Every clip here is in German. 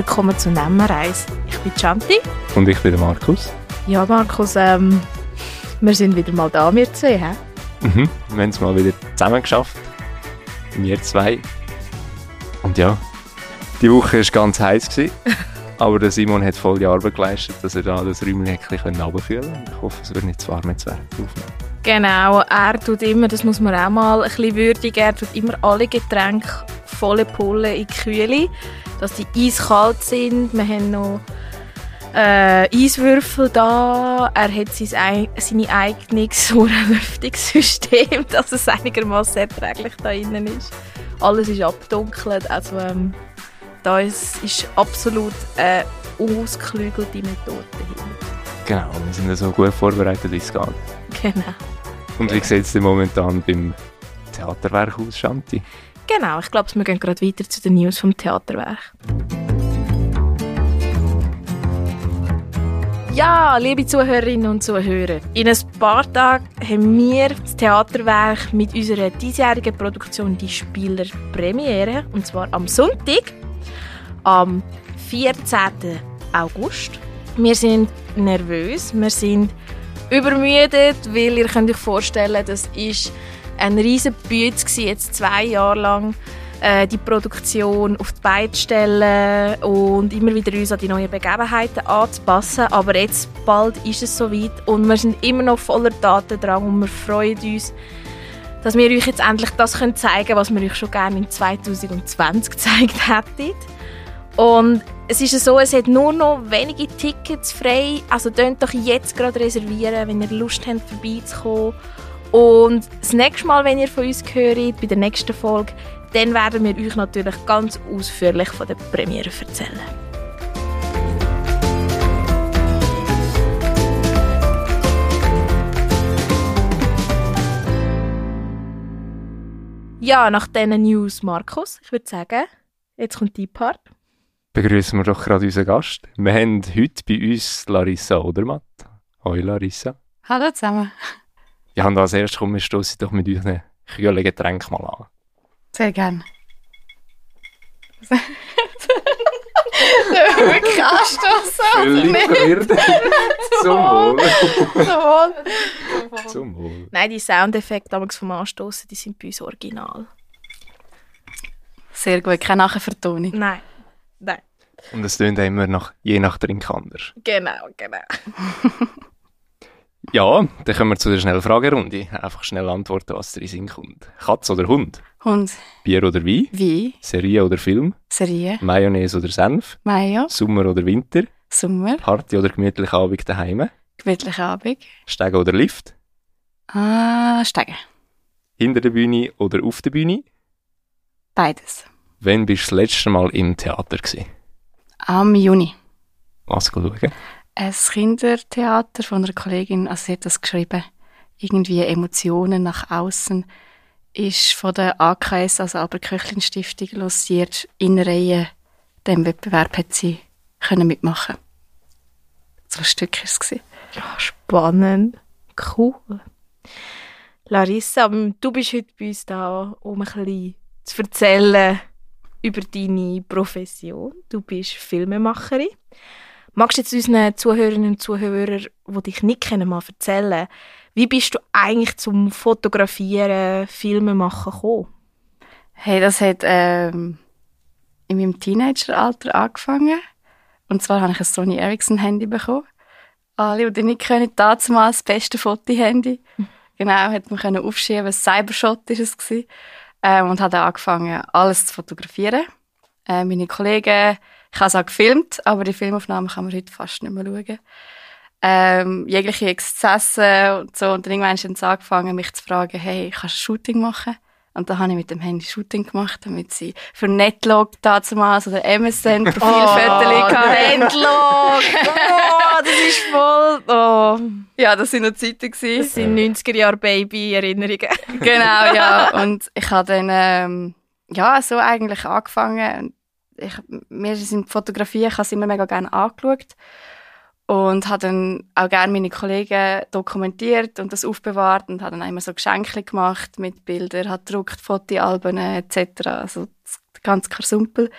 Willkommen zu Nemmerreis. Ich bin Chanti. Und ich bin der Markus. Ja, Markus, ähm, wir sind wieder mal da, wir zwei, hä? Mhm, wir haben es mal wieder zusammen geschafft. Wir zwei. Und ja, die Woche war ganz heiß. Gewesen, aber der Simon hat voll die Arbeit geleistet, dass er da das Räumchen runterkühlen konnte. Ich hoffe, es wird nicht zu warm jetzt während der Aufnahme. Genau, er tut immer, das muss man auch mal ein bisschen würdigen, er tut immer alle Getränke volle Pulle in die Kühle, dass die eiskalt sind. Wir haben noch äh, Eiswürfel da. Er hat sein, seine eigenes Lüftungssystem, dass es einigermaßen erträglich da innen ist. Alles ist abdunkelt, also ähm, da ist, ist absolut eine ausgeklügelte Methode dahinter. Genau, wir sind so gut vorbereitet, wie es geht. Genau. Und wie sieht es momentan beim Theaterwerk aus, Shanti? Genau, ich glaube, wir gehen gerade weiter zu den News vom Theaterwerk. Ja, liebe Zuhörerinnen und Zuhörer, in ein paar Tagen haben wir das Theaterwerk mit unserer diesjährigen Produktion «Die Spieler» Premiere, und zwar am Sonntag, am 14. August. Wir sind nervös, wir sind übermüdet, weil ihr könnt euch vorstellen, das ist ein riesen Bütz jetzt zwei Jahre lang äh, die Produktion auf die Beine zu stellen und immer wieder uns an die neuen Begebenheiten anzupassen. Aber jetzt bald ist es soweit und wir sind immer noch voller Datendrang und wir freuen uns, dass wir euch jetzt endlich das können zeigen was wir euch schon gerne in 2020 gezeigt hätten. Und es ist so, es hat nur noch wenige Tickets frei. Also könnt doch jetzt gerade reservieren, wenn ihr Lust habt, vorbeizukommen. Und das nächste Mal, wenn ihr von uns hört, bei der nächsten Folge, dann werden wir euch natürlich ganz ausführlich von der Premiere erzählen. Ja, nach diesen News, Markus, ich würde sagen, jetzt kommt die Part. Begrüßen wir doch gerade unseren Gast. Wir haben heute bei uns Larissa Odermatt. Hoi Larissa. Hallo zusammen. Ja, und als erstes kommen wir stoßen doch mit unseren kühlen Getränk mal an. Sehr gerne. Wirklich anstoßen, Völlig verwirrt. Zum Wohl. Zum Wohl. Zum Wohl. Nein, die Soundeffekte vom Anstoßen, die sind bei uns original. Sehr gut, keine Nachvertonung. Nein, nein. Und es tönt immer nach, je nach Trink anders. Genau, genau. Ja, dann kommen wir zu der Schnellfragerunde. Einfach schnell antworten, was dir in Sinn kommt. Katz oder Hund? Hund. Bier oder Wein? Wie? Serie oder Film? Serie. Mayonnaise oder Senf? Mayo. Sommer oder Winter? Sommer. Party oder gemütlicher Abend daheim? Gemütlicher Abend. Steigen oder Lift? Ah, steigen. Hinter der Bühne oder auf der Bühne? Beides. Wann bist du das letzte Mal im Theater? Gewesen? Am Juni. Was schauen? Ein Kindertheater von einer Kollegin, also sie hat das geschrieben, irgendwie Emotionen nach außen, ist von der AKS, also Albert Köchlin Stiftung, lanciert. In Reihe dem Wettbewerb hat sie können mitmachen. So ein Stück war es. Spannend. Cool. Larissa, du bist heute bei uns da, um ein bisschen zu erzählen über deine Profession. Du bist Filmemacherin. Magst du jetzt unseren Zuhörerinnen und Zuhörern, die dich nicht kennen, mal erzählen, wie bist du eigentlich zum Fotografieren, Filme machen gekommen? Hey, das hat ähm, in meinem Teenageralter angefangen. Und zwar habe ich ein Sony Ericsson Handy bekommen. Alle, die nicht können, damals das beste Fotohandy. Genau, hat man können aufschieben. Ein Cybershot war es Ähm, und habe dann angefangen, alles zu fotografieren. Äh, meine Kollegen ich habe es auch gefilmt, aber die Filmaufnahmen kann man heute fast nicht mehr schauen. Ähm, jegliche Exzesse und so. Und dann irgendwann haben sie angefangen, mich zu fragen, hey, kannst du ein Shooting machen? Und da habe ich mit dem Handy Shooting gemacht, damit sie für Netlog damals oder MSN Profilfotos oh, Netlog! oh, das ist voll... Oh. Ja, das sind noch Zeiten. Gewesen. Das sind 90er-Jahre-Baby-Erinnerungen. genau, ja. Und ich habe dann ähm, ja, so eigentlich angefangen ich, mir sind Fotografien, ich habe es immer mega gerne angeschaut und habe dann auch gerne meine Kollegen dokumentiert und das aufbewahrt und habe dann immer so Geschenke gemacht mit Bildern, hat gedruckt, Fotoalben etc. Also ganz Karsumpel.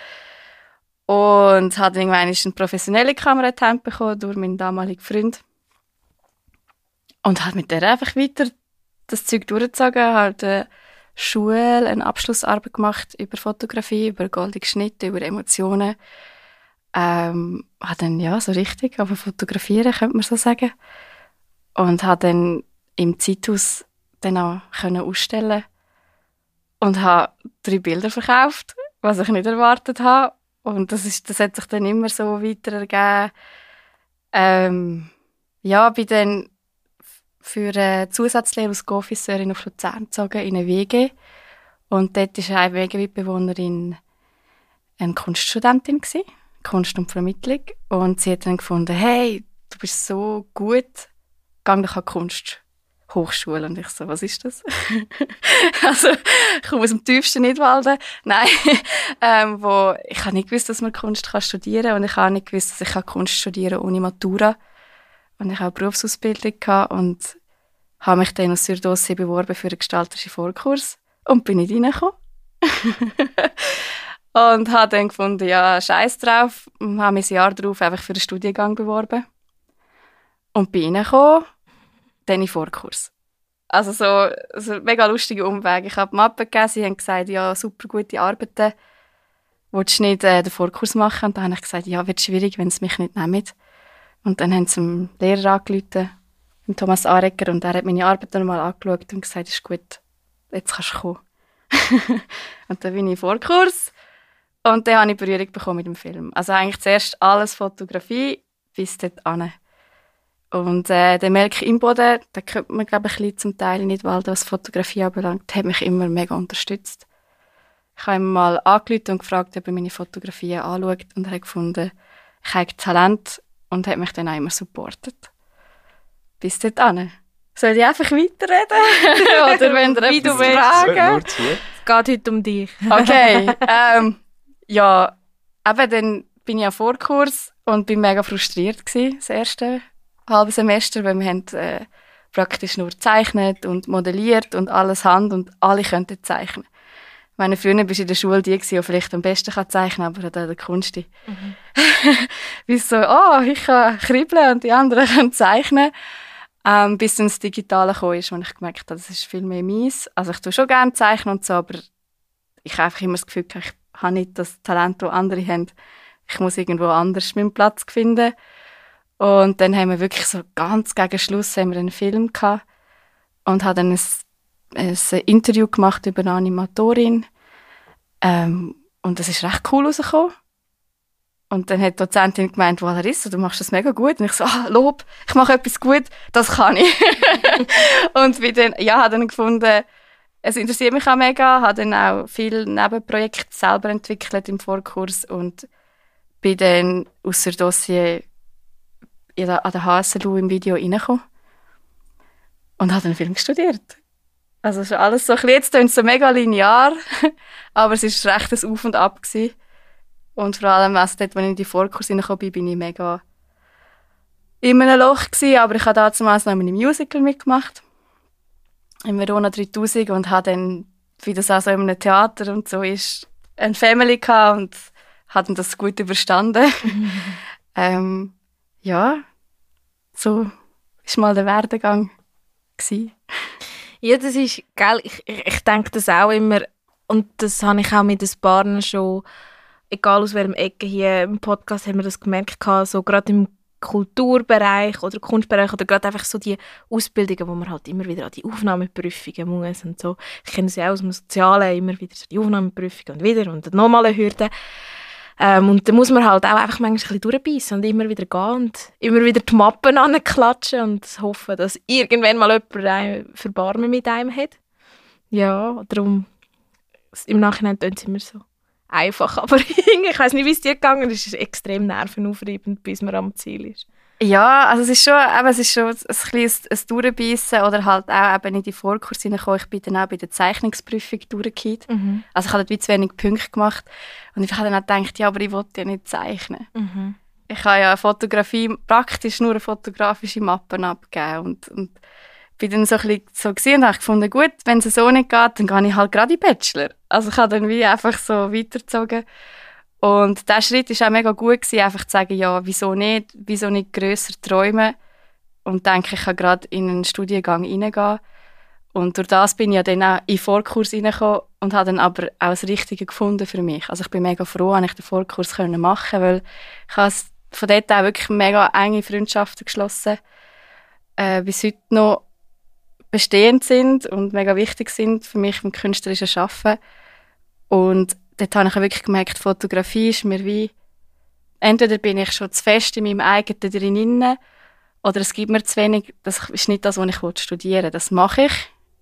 Und habe dann irgendwann eine professionelle Kamera bekommen durch meinen damaligen Freund. Und hat mit der einfach weiter das Zeug durchgezogen, halt eine Schule, eine Abschlussarbeit gemacht über Fotografie, über goldige Schnitte, über Emotionen. Ähm, hat dann, ja, so richtig, aber fotografieren, könnte man so sagen. Und hat dann im Zeithaus dann auch können ausstellen und habe drei Bilder verkauft, was ich nicht erwartet habe. Und das, ist, das hat sich dann immer so weiter ergeben. Ähm, ja, bin dann für eine Zusatzlehre als Go-Officerin auf Luzern gezogen, in eine WG. Und dort war eine WG-Mitbewohnerin eine Kunststudentin, gewesen, Kunst und Vermittlung. Und sie hat dann gefunden, hey, du bist so gut, geh doch an Kunst. Hochschule. Und ich so, was ist das? also, ich komme aus dem tiefsten Nidwalden. Nein, ähm, wo, ich habe nicht gewusst, dass man Kunst studieren kann. Und ich habe nicht gewusst, dass ich Kunst studieren kann ohne Matura. Und ich habe eine Berufsausbildung gehabt und habe mich dann aus Sürdostsee beworben für einen gestalterischen Vorkurs und bin nicht reingekommen. und habe dann gefunden, ja, scheiß drauf, und habe mich ein Jahr darauf einfach für den Studiengang beworben. Und bin reingekommen, dann in Vorkurs. Also so, so ein mega lustiger Umweg. Ich habe die Mappe gegeben, sie haben gesagt, ja, super gute Arbeiten. Willst du nicht äh, den Vorkurs machen? Und dann habe ich gesagt, ja, wird schwierig, wenn sie mich nicht nehmen. Und dann haben sie dem Lehrer angerufen, Thomas Arecker, und er hat meine Arbeit dann mal angeschaut und gesagt, ist gut, jetzt kannst du kommen. und dann bin ich in Vorkurs und dann habe ich Berührung bekommen mit dem Film. Also eigentlich zuerst alles Fotografie bis dort an. Und äh, der Melk Imboden, da kennt man glaube ich ein zum Teil nicht, weil was Fotografie anbelangt, hat mich immer mega unterstützt. Ich habe ihn mal angerufen und gefragt, ob er meine Fotografien anschaut und er hat gefunden, ich habe Talent und hat mich dann auch immer supportet. Bis dort an. Soll ich einfach weiterreden? Oder wenn ihr Wie etwas du willst. fragen? Es geht heute um dich. Okay, ähm, ja, eben dann bin ich auf Vorkurs und bin mega frustriert gewesen, das erste halbe Semester, weil wir haben, äh, praktisch nur gezeichnet und modelliert und alles Hand und alle könnten zeichnen. Meine früher bist in der Schule die, die vielleicht am besten kann zeichnen aber auch der Kunst. Mhm. Wie so, oh, ich kann kribbeln und die anderen können zeichnen. Ähm, bis dann das Digitale gekommen ist, wo ich gemerkt habe, das ist viel mehr meins. Also ich tue schon gerne zeichnen und so, aber ich habe einfach immer das Gefühl, ich habe nicht das Talent, das andere haben. Ich muss irgendwo anders meinen Platz finden. Und dann haben wir wirklich so ganz gegen Schluss haben wir einen Film gehabt und haben dann ein, ein Interview gemacht über eine Animatorin. Ähm, und das ist recht cool rausgekommen. Und dann hat die Dozentin gemeint, Larissa, du machst das mega gut. Und ich so, ah, Lob, ich mache etwas gut, das kann ich. und wie dann, ja, habe dann gefunden, es interessiert mich auch mega, habe dann auch viele Nebenprojekte selber entwickelt im Vorkurs und bin dann aus der Dossier an der HSLU im Video reingekommen und habe dann Film studiert. Also ist alles so, jetzt klingt es so mega linear, aber es war recht ein Auf und Ab. Gewesen. Und vor allem, also dort, als ich in die Vorkurs reingekommen bin, bin ich mega in einem Loch gewesen, aber ich habe damals noch in einem Musical mitgemacht. In Verona 3000 und habe dann, wie das auch so in einem Theater und so ist, eine Family gehabt und habe das gut überstanden. ähm, ja, so ist mal der Werdegang gewesen. Ja, das ist, gell, ich, ich, denke das auch immer, und das habe ich auch mit den Paaren schon, egal aus welchem Ecke hier im Podcast haben wir das gemerkt, so gerade im Kulturbereich oder Kunstbereich oder gerade einfach so die Ausbildungen, wo man halt immer wieder an die Aufnahmeprüfungen muss und so. Ich kenne sie auch aus dem Sozialen, immer wieder so die Aufnahmeprüfungen und wieder und nochmal eine Hürde. Ähm, und da muss man halt auch einfach manchmal ein bisschen und immer wieder gehen und immer wieder die Mappen anklatschen und hoffen, dass irgendwann mal jemand ein Verbarmen mit einem hat. Ja, darum, im Nachhinein tun sie immer so einfach, aber ich weiß nicht, wie es dir gegangen ist. Es ist extrem nervenaufreibend, bis man am Ziel ist. Ja, also es ist schon, eben, es ist schon ein, ein, ein Durchbeissen oder halt auch eben in die Vorkurs hineinkommen. Ich bin dann auch bei der Zeichnungsprüfung durchgekommen. Mhm. Also ich habe dort zu wenig Punkte gemacht und ich habe dann auch gedacht, ja, aber ich wollte ja nicht zeichnen. Mhm. Ich habe ja eine Fotografie, praktisch nur eine fotografische Mappe abgegeben und, und bin dann so ein bisschen so gesehen und habe gefunden, gut, wenn es so nicht geht, dann gehe ich halt gerade in Bachelor. Also ich habe dann wie einfach so weitergezogen Und dieser Schritt war auch mega gut, gewesen, einfach zu sagen, ja, wieso nicht, wieso nicht grösser träumen und denke, ich kann gerade in einen Studiengang reingehen. Und durch das bin ich ja dann auch in den Vorkurs reingekommen und habe dann aber auch das Richtige gefunden für mich. Also ich bin mega froh, dass ich den Vorkurs machen konnte, weil ich habe von dort auch wirklich mega enge Freundschaften geschlossen, äh, bis heute noch bestehend sind und mega wichtig sind für mich im künstlerischen Schaffen. Und dort habe ich wirklich gemerkt, Fotografie ist mir wie, entweder bin ich schon zu fest in meinem eigenen drin oder es gibt mir zu wenig, das ist nicht das, was ich studieren will. Das mache ich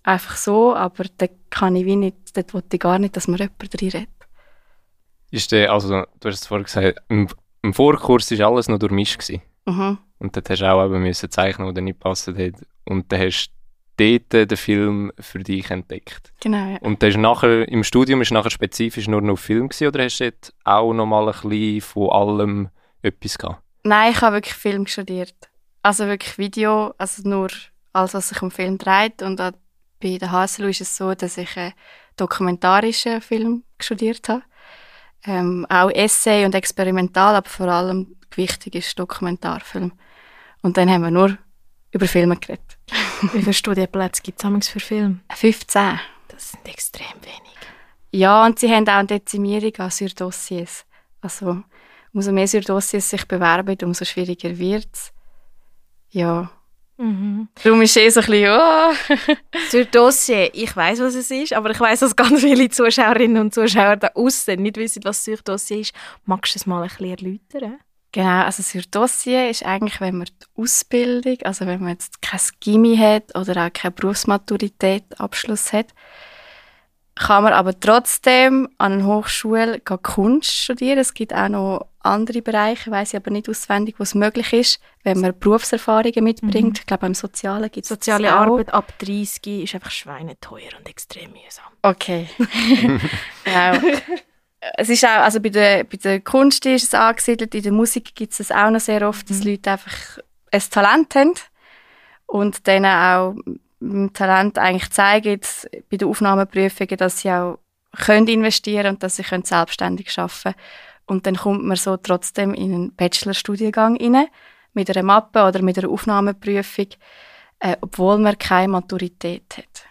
einfach so, aber da kann ich wie nicht, dort wollte ich gar nicht, dass mir jemand drin redet. Ist der, also du hast es vorhin gesagt, im, im Vorkurs war alles noch durchmischt. Mhm. Und dort hast du auch eben müssen zeichnen, dir nicht gepasst hat. Und dann hast dort den Film für dich entdeckt. Genau, ja. Und das nachher, im Studium ist nachher spezifisch nur noch Film gewesen, oder hast du dort auch noch mal ein bisschen von allem etwas gehabt? Nein, ich habe wirklich Film studiert. Also wirklich Video, also nur alles, was sich um Film dreht. Und bei der HSLU ist es so, dass ich einen dokumentarischen Film studiert habe. Ähm, auch Essay und experimental, aber vor allem wichtig ist Dokumentarfilm. Und dann haben wir nur über Filme geredet. Wie viele Studienplätze gibt es für Filme? 15. Das sind extrem wenig. Ja, und sie haben auch eine Dezimierung an Surdossiers. Also, umso mehr Surdossiers sich bewerben, umso schwieriger wird es. Ja. Mhm. Darum ist es eh so ein bisschen, oh. Surdossier, ich weiß, was es ist, aber ich weiß, dass ganz viele Zuschauerinnen und Zuschauer da außen nicht wissen, was Surdossier ist. Magst du es mal ein bisschen erläutern? Genau, also Surdossier ist eigentlich, wenn man die Ausbildung, also wenn man jetzt kein Gimmi hat oder auch keine Berufsmaturität Abschluss hat, kann man aber trotzdem an einer Hochschule Kunst studieren. Es gibt auch noch andere Bereiche, weiß ich aber nicht auswendig, wo es möglich ist, wenn man Berufserfahrungen mitbringt. Mhm. Ich glaube, im Sozialen gibt es Soziale Arbeit ab 30 ist einfach schweineteuer und extrem mühsam. Okay. genau. Es ist auch, also bei der, bei der Kunst ist es angesiedelt, in der Musik gibt es auch noch sehr oft, dass mhm. Leute einfach ein Talent haben und dann auch mit Talent eigentlich zeigen bei den Aufnahmeprüfungen, dass sie auch können investieren und dass sie können selbstständig arbeiten Und dann kommt man so trotzdem in einen Bachelorstudiengang rein, mit einer Mappe oder mit einer Aufnahmeprüfung, äh, obwohl man keine Maturität hat.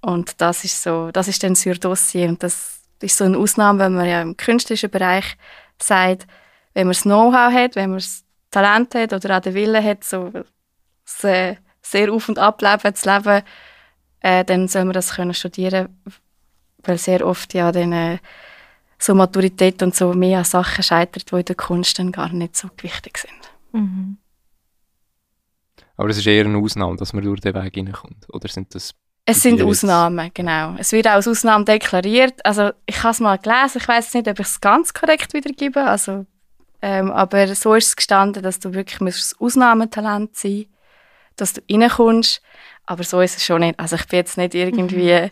Und das ist so, das ist dann sur Dossier und das ist so eine Ausnahme, wenn man ja im künstlerischen Bereich sagt, wenn man das Know-how hat, wenn man das Talent hat oder auch den Willen hat, so sehr, sehr auf und ab leben, zu leben, äh, dann soll man das können studieren, weil sehr oft ja dann äh, so Maturität und so mehr an Sachen scheitert, die in der Kunst dann gar nicht so wichtig sind. Mhm. Aber es ist eher eine Ausnahme, dass man durch den Weg hineinkommt, oder sind das es sind Ausnahmen, genau. Es wird auch als Ausnahme deklariert. Also ich habe es mal gelesen, ich weiß nicht, ob ich es ganz korrekt wiedergebe, also, ähm, aber so ist es gestanden, dass du wirklich ein Ausnahmetalent sein dass du reinkommst, aber so ist es schon nicht. Also ich bin jetzt nicht irgendwie, mhm.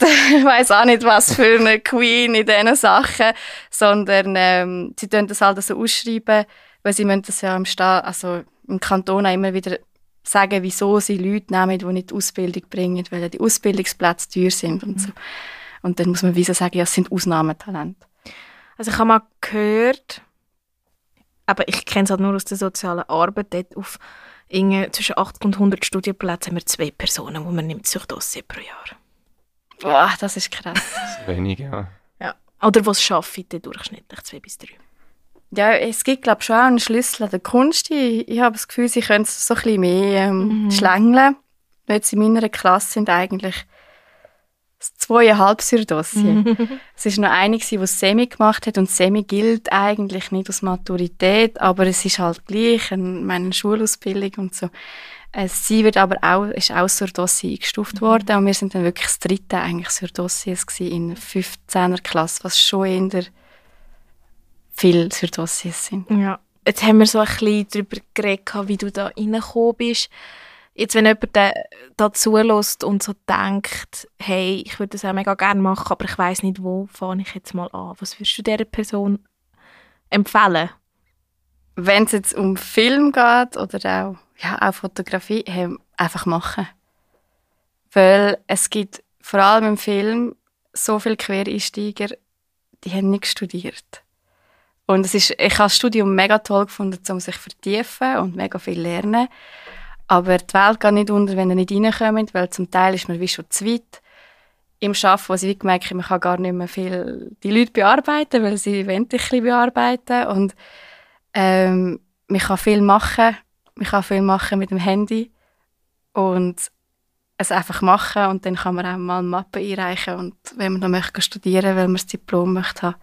ich weiß auch nicht, was für eine Queen in diesen Sachen, sondern ähm, sie tun das halt so ausschreiben, weil sie müssen das ja im, Sta also im Kanton auch immer wieder sagen, wieso sie Leute nehmen, die nicht die Ausbildung bringen, weil die Ausbildungsplätze teuer sind und so. Und dann muss man wieso sagen, ja, es sind Ausnahmetalente. Also ich habe mal gehört, aber ich kenne es halt nur aus der sozialen Arbeit, dort auf zwischen 80 und 100 Studienplätzen haben wir zwei Personen, die man nimmt sich Dossier pro Jahr. Boah, das ist krass. Das ist wenig, ja. ja. Oder was arbeitet durchschnittlich zwei bis drei. Ja, es gibt, glaube ich, schon auch einen Schlüssel an der Kunst. Ich, ich habe das Gefühl, sie können es so ein bisschen mehr ähm, mhm. schlängeln. Jetzt in meiner Klasse sind eigentlich zweieinhalb Dossier. Mhm. es war noch eine, die Semi gemacht hat und Semi gilt eigentlich nicht aus Maturität, aber es ist halt gleich eine, meine Schulausbildung und so. Äh, sie wird aber auch, ist auch sur Dossier eingestuft mhm. worden und wir sind dann wirklich das dritte eigentlich sur Dossiers in 15er Klasse, was schon in der viele Dossiers sind. Ja. Jetzt haben wir so ein bisschen darüber geredet, wie du da reingekommen bist. Jetzt, wenn jemand da, da zulässt und so denkt, hey, ich würde das auch mega gerne machen, aber ich weiß nicht, wo fange ich jetzt mal an. Was würdest du dieser Person empfehlen? Wenn es jetzt um Film geht oder auch, ja, auch Fotografie, hey, einfach machen. Weil es gibt vor allem im Film so viele Quereinsteiger, die haben nicht studiert. Und es ist, ich habe das Studium mega toll gefunden, um sich zu vertiefen und mega viel lernen. Aber die Welt geht nicht unter, wenn ihr nicht reinkommt, weil zum Teil ist man wie schon zu weit im Arbeiten, wo sie gemerkt haben, man kann gar nicht mehr viel die Leute bearbeiten, weil sie wollen dich bearbeiten und ähm, man kann viel machen, man kann viel machen mit dem Handy und es einfach machen und dann kann man auch mal Mappe einreichen und wenn man dann möchte studieren, weil man das Diplom möchte haben.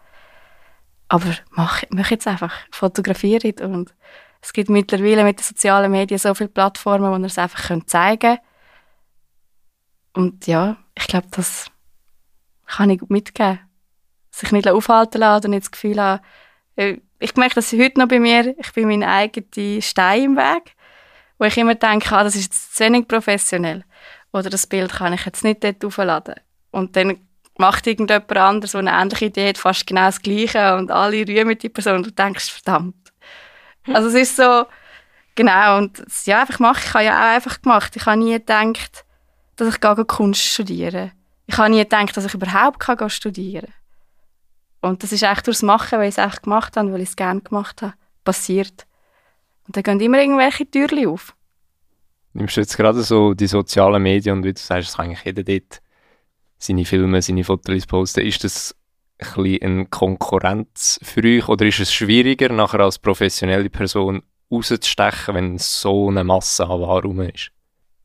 Aber mach, mach jetzt einfach, fotografiere und es gibt mittlerweile mit den sozialen Medien so viele Plattformen, wo man es einfach zeigen kann. Und ja, ich glaube, das kann ich mitgeben. Sich nicht aufhalten lassen und nicht das Gefühl haben, äh, ich merke das heute noch bei mir, ich bin mein eigener Stein im Weg, wo ich immer denke, ah, das ist jetzt zu wenig professionell. Oder das Bild kann ich jetzt nicht dort aufladen. Und dann macht irgendjemand anderes, der eine ähnliche Idee hat, fast genau das Gleiche und alle rühmen die Person und du denkst, verdammt. Also es ist so, genau, und ja, einfach machen, ich habe ja auch einfach gemacht. Ich habe nie gedacht, dass ich gar Kunst studieren Ich habe nie gedacht, dass ich überhaupt kann studieren kann. Und das ist echt durchs Machen, weil ich es echt gemacht habe, weil ich es gerne gemacht habe, passiert. Und dann gehen immer irgendwelche Türen auf. Nimmst du jetzt gerade so die sozialen Medien und wie du sagst, es kann eigentlich jeder dort seine Filme, seine Fotos posten. Ist das ein bisschen eine Konkurrenz für euch oder ist es schwieriger, nachher als professionelle Person rauszustechen, wenn so eine Masse an Warum ist?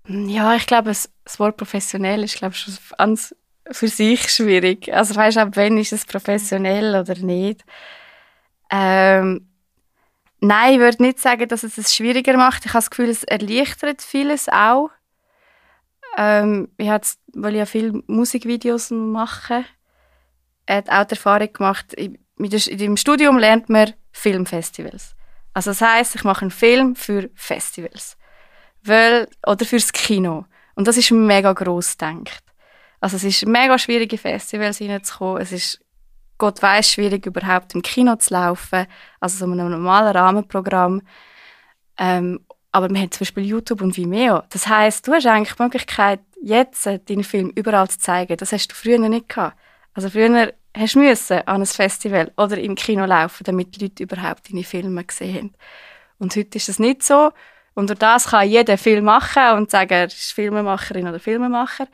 Ja, ich glaube, das Wort professionell ist glaube ich, schon für sich schwierig. Also weißt du, ab wann ist es professionell oder nicht? Ähm, nein, ich würde nicht sagen, dass es es schwieriger macht. Ich habe das Gefühl, es erleichtert vieles auch. Ähm, ich habe, weil ich ja viele Musikvideos mache, hat auch die Erfahrung gemacht, dem Studium lernt man Filmfestivals. Also das heißt, ich mache einen Film für Festivals. Weil, oder fürs Kino. Und das ist mega gross gedacht. Also es ist mega schwierig, in Festivals reinzukommen. Es ist, Gott weiß schwierig, überhaupt im Kino zu laufen. Also so ein normales Rahmenprogramm. Ähm, aber wir haben zum Beispiel YouTube und Vimeo. Das heißt, du hast eigentlich die Möglichkeit, jetzt deinen Film überall zu zeigen. Das hast du früher nicht gehabt. Also früher hast du müssen an ein Festival oder im Kino laufen, damit die Leute überhaupt deine Filme gesehen haben. Und heute ist das nicht so. Und durch das kann jeder Film machen und sagen, er ist Filmemacherin oder Filmemacher.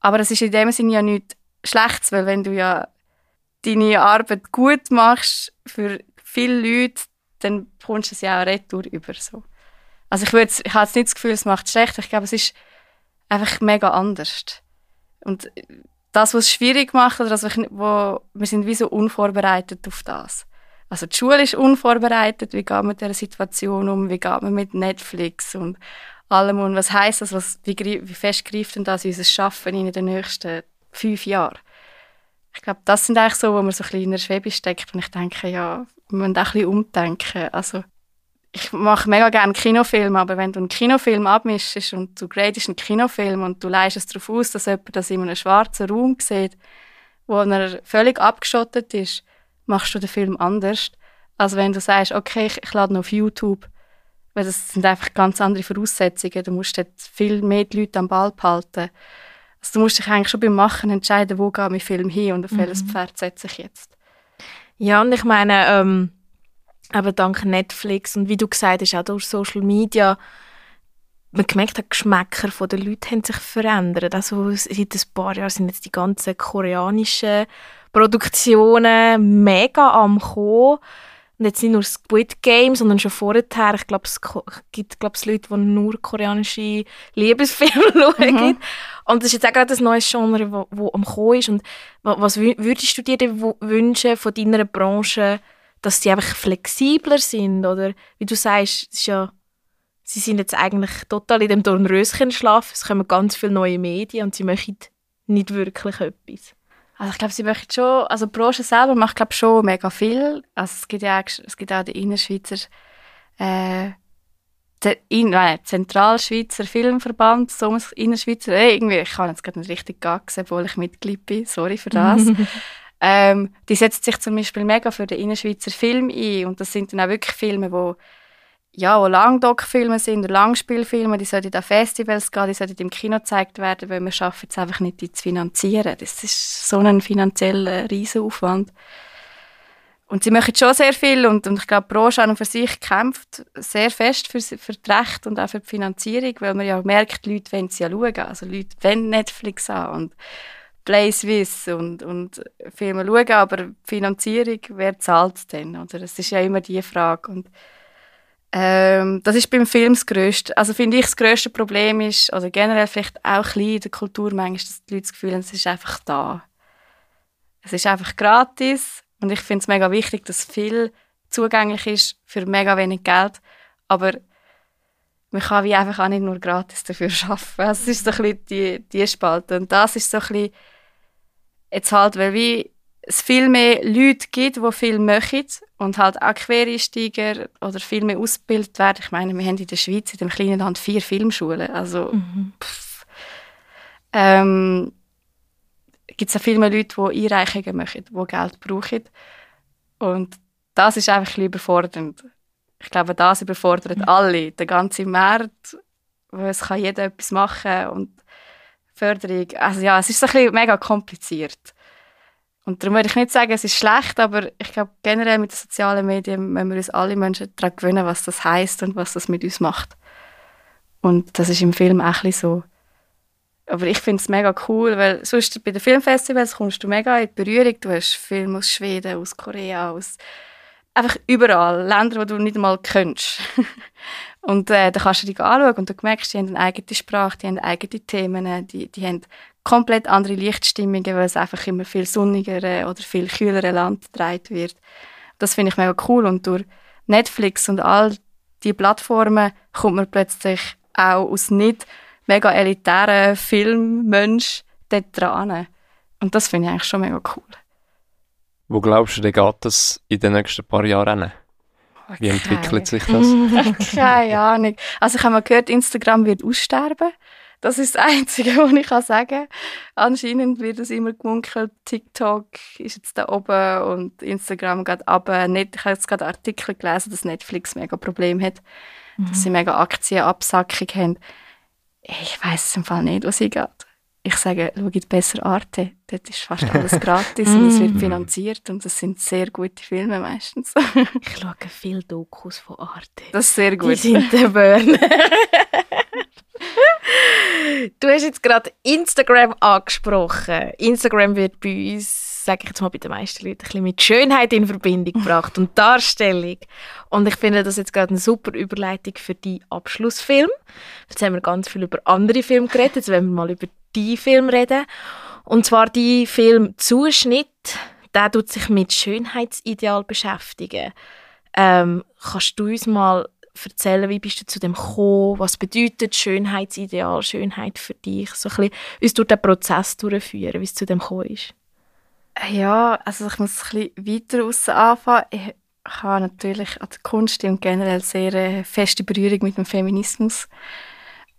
Aber es ist in dem Sinne ja nichts Schlechtes, weil wenn du ja deine Arbeit gut machst für viele Leute, dann bekommst du es ja auch retour über. So. Also ich, würde, ich habe jetzt nicht das Gefühl, es macht schlecht. Ich glaube, es ist einfach mega anders. Und das, was es schwierig macht, oder das, wo, wir sind wie so unvorbereitet auf das. Also die Schule ist unvorbereitet. Wie geht man mit dieser Situation um? Wie geht man mit Netflix und allem und was heißt das, was, wie, wie fest greift denn das unser Schaffen in den nächsten fünf Jahren? Ich glaube, das sind eigentlich so, wo man so ein bisschen in der Schwebe steckt und ich denke, ja, wir müssen auch ein bisschen umdenken. Also, ich mache mega gerne Kinofilme, aber wenn du einen Kinofilm abmischst und du gradest einen Kinofilm und du leist es darauf aus, dass jemand das in einem schwarzen Raum sieht, wo er völlig abgeschottet ist, machst du den Film anders, als wenn du sagst, okay, ich, ich lade ihn auf YouTube weil das sind einfach ganz andere Voraussetzungen. Du musst dort viel mehr die Leute am Ball behalten. Also du musst dich eigentlich schon beim Machen entscheiden, wo geht mein Film hin und auf mhm. welches Pferd setze ich jetzt. Ja, und ich meine, ähm, aber dank Netflix und wie du gesagt hast, auch durch Social Media, man gemerkt hat, die Geschmäcker der Leute haben sich verändert. Also seit ein paar Jahren sind jetzt die ganzen koreanischen Produktionen mega am kommen. Und jetzt nicht nur Squid Game, sondern schon vorher. Ich glaube, es gibt glaub's, Leute, die nur koreanische Liebesfilme schauen. Mhm. Und das ist jetzt auch gerade ein neues Genre, wo, wo am Kommen ist. Und was würdest du dir wünschen von deiner Branche, dass sie einfach flexibler sind? Oder wie du sagst, ist ja, sie sind jetzt eigentlich total in dem Dornröschenschlaf. Es kommen ganz viele neue Medien und sie möchten nicht wirklich etwas. Also ich glaube, sie möchten schon, also die Branche selber macht glaube schon mega viel. Also es gibt ja auch, es gibt auch den Innerschweizer, äh, der in, nein, Zentralschweizer Filmverband, so Innerschweizer, äh, irgendwie, ich kann jetzt gerade nicht richtig gaxen, obwohl ich Mitglied bin, sorry für das. ähm, die setzt sich zum Beispiel mega für den Innerschweizer Film ein und das sind dann auch wirklich Filme, wo ja, wo Langdoc-Filme sind oder Langspielfilme, die sollten an Festivals gehen, die sollten im Kino gezeigt werden, weil wir schaffen es einfach nicht, die zu finanzieren. Das ist so ein finanzieller Riesenaufwand. Und sie machen schon sehr viel und, und ich glaube, die Branche an und für sich kämpft sehr fest für, für das Recht und auch für die Finanzierung, weil man ja merkt, die Leute wollen sie ja schauen. Also Leute wollen Netflix an und Play Swiss und, und Filme schauen, aber Finanzierung, wer zahlt es denn? Oder? Das ist ja immer die Frage. Und ähm, das ist beim Film das Größte. Also finde ich, das grösste Problem ist, oder generell vielleicht auch klein in der Kultur manchmal, dass die Leute das Gefühl haben, es ist einfach da. Es ist einfach gratis und ich finde es mega wichtig, dass viel zugänglich ist für mega wenig Geld. Aber man kann wie einfach auch nicht nur gratis dafür arbeiten. Das ist so ein bisschen die, die Spalte. Und das ist so ein bisschen jetzt halt, weil wie es viel mehr Leute gibt, die viel machen und halt auch Quereinsteiger oder viel mehr ausgebildet werden. Ich meine, wir haben in der Schweiz, in dem kleinen Land, vier Filmschulen. Also, mhm. ähm, gibt es auch viel mehr Leute, die Einreichungen machen, die Geld brauchen. Und das ist einfach ein überfordernd. Ich glaube, das überfordert mhm. alle. Der ganze Markt, wo es kann jeder etwas machen und Förderung. Also ja, es ist so ein bisschen mega kompliziert. Und darum würde ich nicht sagen, es ist schlecht, aber ich glaube, generell mit den sozialen Medien müssen wir uns alle Menschen daran gewöhnen, was das heißt und was das mit uns macht. Und das ist im Film auch ein so. Aber ich finde es mega cool, weil sonst bei den Filmfestivals kommst du mega in die Berührung. Du hast Filme aus Schweden, aus Korea, aus einfach überall. Länder, die du nicht einmal kennst. und äh, dann kannst du dich anschauen und du merkst, die haben eine eigene Sprache, die haben eigene Themen, die, die haben komplett andere Lichtstimmungen, weil es einfach immer viel sonnigere oder viel kühlere Land getragen wird. Das finde ich mega cool und durch Netflix und all die Plattformen kommt man plötzlich auch aus nicht mega elitären Filmmensch dort dran. Und das finde ich eigentlich schon mega cool. Wo glaubst du, geht das in den nächsten paar Jahren Wie entwickelt sich das? Keine Ahnung. Also ich habe mal gehört, Instagram wird aussterben. Das ist das Einzige, was ich sagen kann. Anscheinend wird es immer gemunkelt, TikTok ist jetzt da oben und Instagram geht ab. Ich habe jetzt gerade Artikel gelesen, dass Netflix mega Problem hat, mhm. dass sie mega Aktienabsackung haben. Ich weiß im Fall nicht, was sie geht. Ich sage, schaut besser Arte. Dort ist fast alles gratis und es wird mhm. finanziert und es sind sehr gute Filme meistens. ich schaue viele Dokus von Arte. Das ist sehr gut. Die sind der Burn. Du hast jetzt gerade Instagram angesprochen. Instagram wird bei uns, sage ich jetzt mal bei den meisten Leuten, ein bisschen mit Schönheit in Verbindung gebracht und Darstellung. Und ich finde das jetzt gerade eine super Überleitung für die Abschlussfilm. Jetzt haben wir ganz viel über andere Filme geredet, jetzt wollen wir mal über die Film reden. Und zwar die Film Zuschnitt, der tut sich mit Schönheitsideal beschäftigen. Ähm, kannst du uns mal erzählen, wie bist du zu dem gekommen? Was bedeutet Schönheitsideal, Schönheit für dich? So ein bisschen uns durch den Prozess durchführen, wie es zu dem gekommen ist. Ja, also ich muss ein bisschen weiter raus anfangen. Ich habe natürlich an der Kunst und generell sehr äh, feste Berührung mit dem Feminismus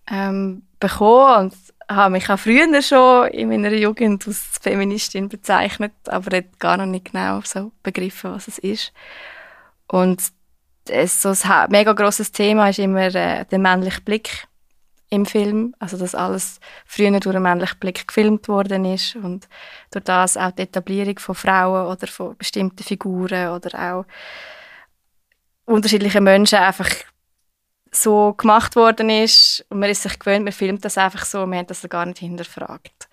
ähm, bekommen und habe mich auch früher schon in meiner Jugend als Feministin bezeichnet, aber hat gar noch nicht genau so begriffen, was es ist. Und es, so ein mega grosses Thema ist immer äh, der männliche Blick im Film. Also, dass alles früher durch einen männlichen Blick gefilmt worden ist und durch das auch die Etablierung von Frauen oder von bestimmten Figuren oder auch unterschiedliche Menschen einfach so gemacht worden ist und man ist sich gewöhnt, man filmt das einfach so, man hat das gar nicht hinterfragt.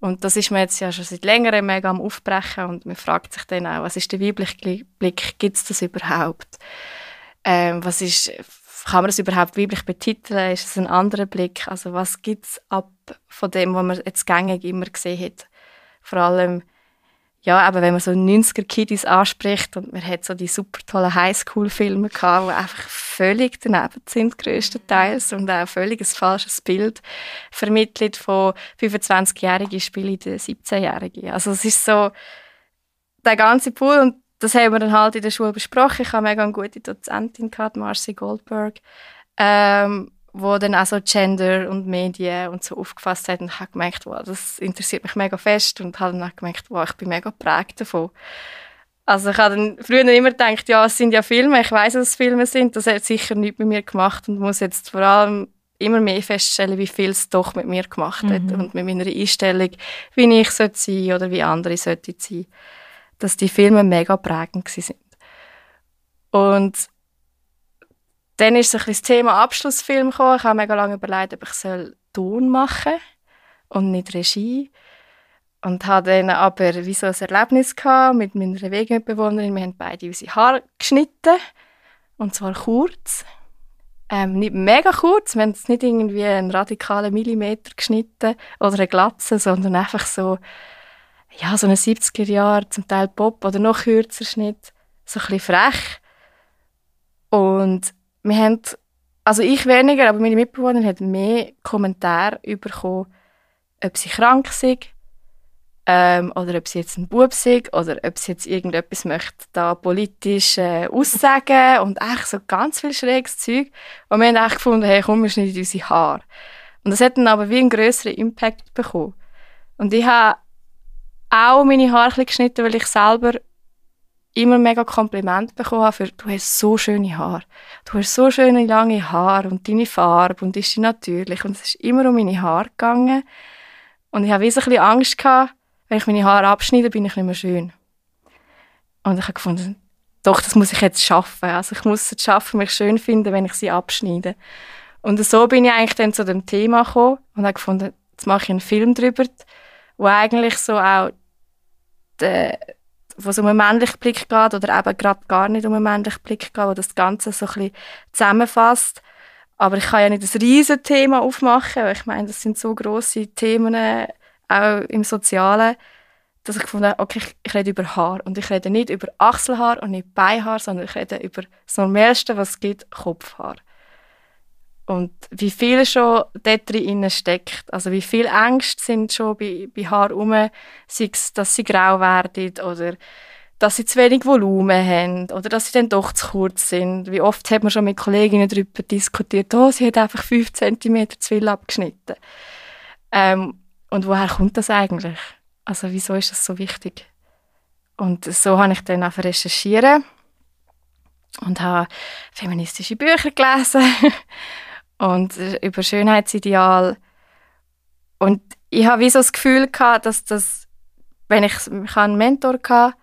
Und das ist mir jetzt ja schon seit längerem mega am Aufbrechen und man fragt sich dann auch, was ist der weibliche Blick, gibt es das überhaupt? Ähm, was ist, kann man das überhaupt weiblich betiteln? Ist es ein anderer Blick? Also was gibt es ab von dem, was man jetzt gängig immer gesehen hat? Vor allem, ja, aber wenn man so 90er-Kiddies anspricht und man hat so die super tollen Highschool-Filme gehabt, die einfach völlig daneben sind, größtenteils, und auch völlig ein falsches Bild vermittelt von 25-jährigen Spielen den 17-jährigen. Also es ist so der ganze Pool und das haben wir dann halt in der Schule besprochen. Ich habe mega eine gute Dozentin gehabt, Marcy Goldberg, ähm, wo dann auch so Gender und Medien und so aufgefasst hat und habe gemerkt, wow, das interessiert mich mega fest und habe dann auch gemerkt, wow, ich bin mega geprägt davon. Also ich habe dann früher immer gedacht, ja, es sind ja Filme, ich weiß, dass es Filme sind, das hat sicher nichts mit mir gemacht und muss jetzt vor allem immer mehr feststellen, wie viel es doch mit mir gemacht hat Mhm. und mit meiner Einstellung, wie ich sollte sein oder wie andere sollten sein. Dass die Filme mega prägend sind. Und dann ist so das Thema Abschlussfilm gekommen. Ich habe mega lange überlegt, ob ich soll Ton machen und nicht Regie. Und hatte dann aber wie so ein Erlebnis gehabt mit meiner Wegemitbewohnerin. Wir haben beide unsere Haare geschnitten. Und zwar kurz. Ähm, nicht mega kurz. Wir haben es nicht irgendwie einen radikalen Millimeter geschnitten oder eine Glatze, sondern einfach so, ja, so einen 70er Jahre, zum Teil Pop oder noch kürzer Schnitt. So ein bisschen frech. Und wir haben, also ich weniger, aber meine Mitbewohnerin hat mehr Kommentare bekommen, ob sie krank sind ähm, oder ob sie jetzt ein Bub sind oder ob sie jetzt irgendetwas möchte da politisch äh, aussagen und echt so ganz viel schräges Zeug. Und wir haben echt gefunden, hey, komm, wir schneiden unsere Haare. Und das hat dann aber wie einen grösseren Impact bekommen. Und ich habe auch meine Haare geschnitten, weil ich selber immer mega Kompliment bekommen habe für «Du hast so schöne Haare. Du hast so schöne lange Haare und deine Farbe und ist sie natürlich.» Und es ist immer um meine Haare gegangen. Und ich habe ein bisschen Angst gehabt, wenn ich meine Haare abschneide, bin ich nicht mehr schön. Und ich habe gefunden, doch, das muss ich jetzt schaffen. Also ich muss es schaffen, mich schön finden, wenn ich sie abschneide. Und so bin ich eigentlich dann zu dem Thema gekommen und habe gefunden, jetzt mache ich einen Film drüber, wo eigentlich so auch der, wo es um einen männlichen Blick geht oder eben gerade gar nicht um einen männlichen Blick geht, wo das Ganze so ein bisschen zusammenfasst. Aber ich kann ja nicht ein riesen Thema aufmachen, weil ich meine, das sind so grosse Themen, äh, auch im Sozialen, dass ich gefunden habe, okay, ich, ich rede über Haar. Und ich rede nicht über Achselhaar und nicht Beinhaar, sondern ich rede über das Normalste, was es gibt, Kopfhaar. Und wie viel schon dort drin steckt, also wie viel Ängste sind schon bei, bei Haar rum, sei es, dass sie grau werden oder dass sie zu wenig Volumen haben oder dass sie dann doch zu kurz sind. Wie oft hat man schon mit Kolleginnen darüber diskutiert, oh, sie hat einfach 5 cm zu viel abgeschnitten. Ähm, und woher kommt das eigentlich? Also wieso ist das so wichtig? Und so habe ich dann auch recherchieren und habe feministische Bücher gelesen und über Schönheitsideal. Und ich habe wie so das Gefühl gehabt, dass das, wenn ich, ich einen Mentor hatte,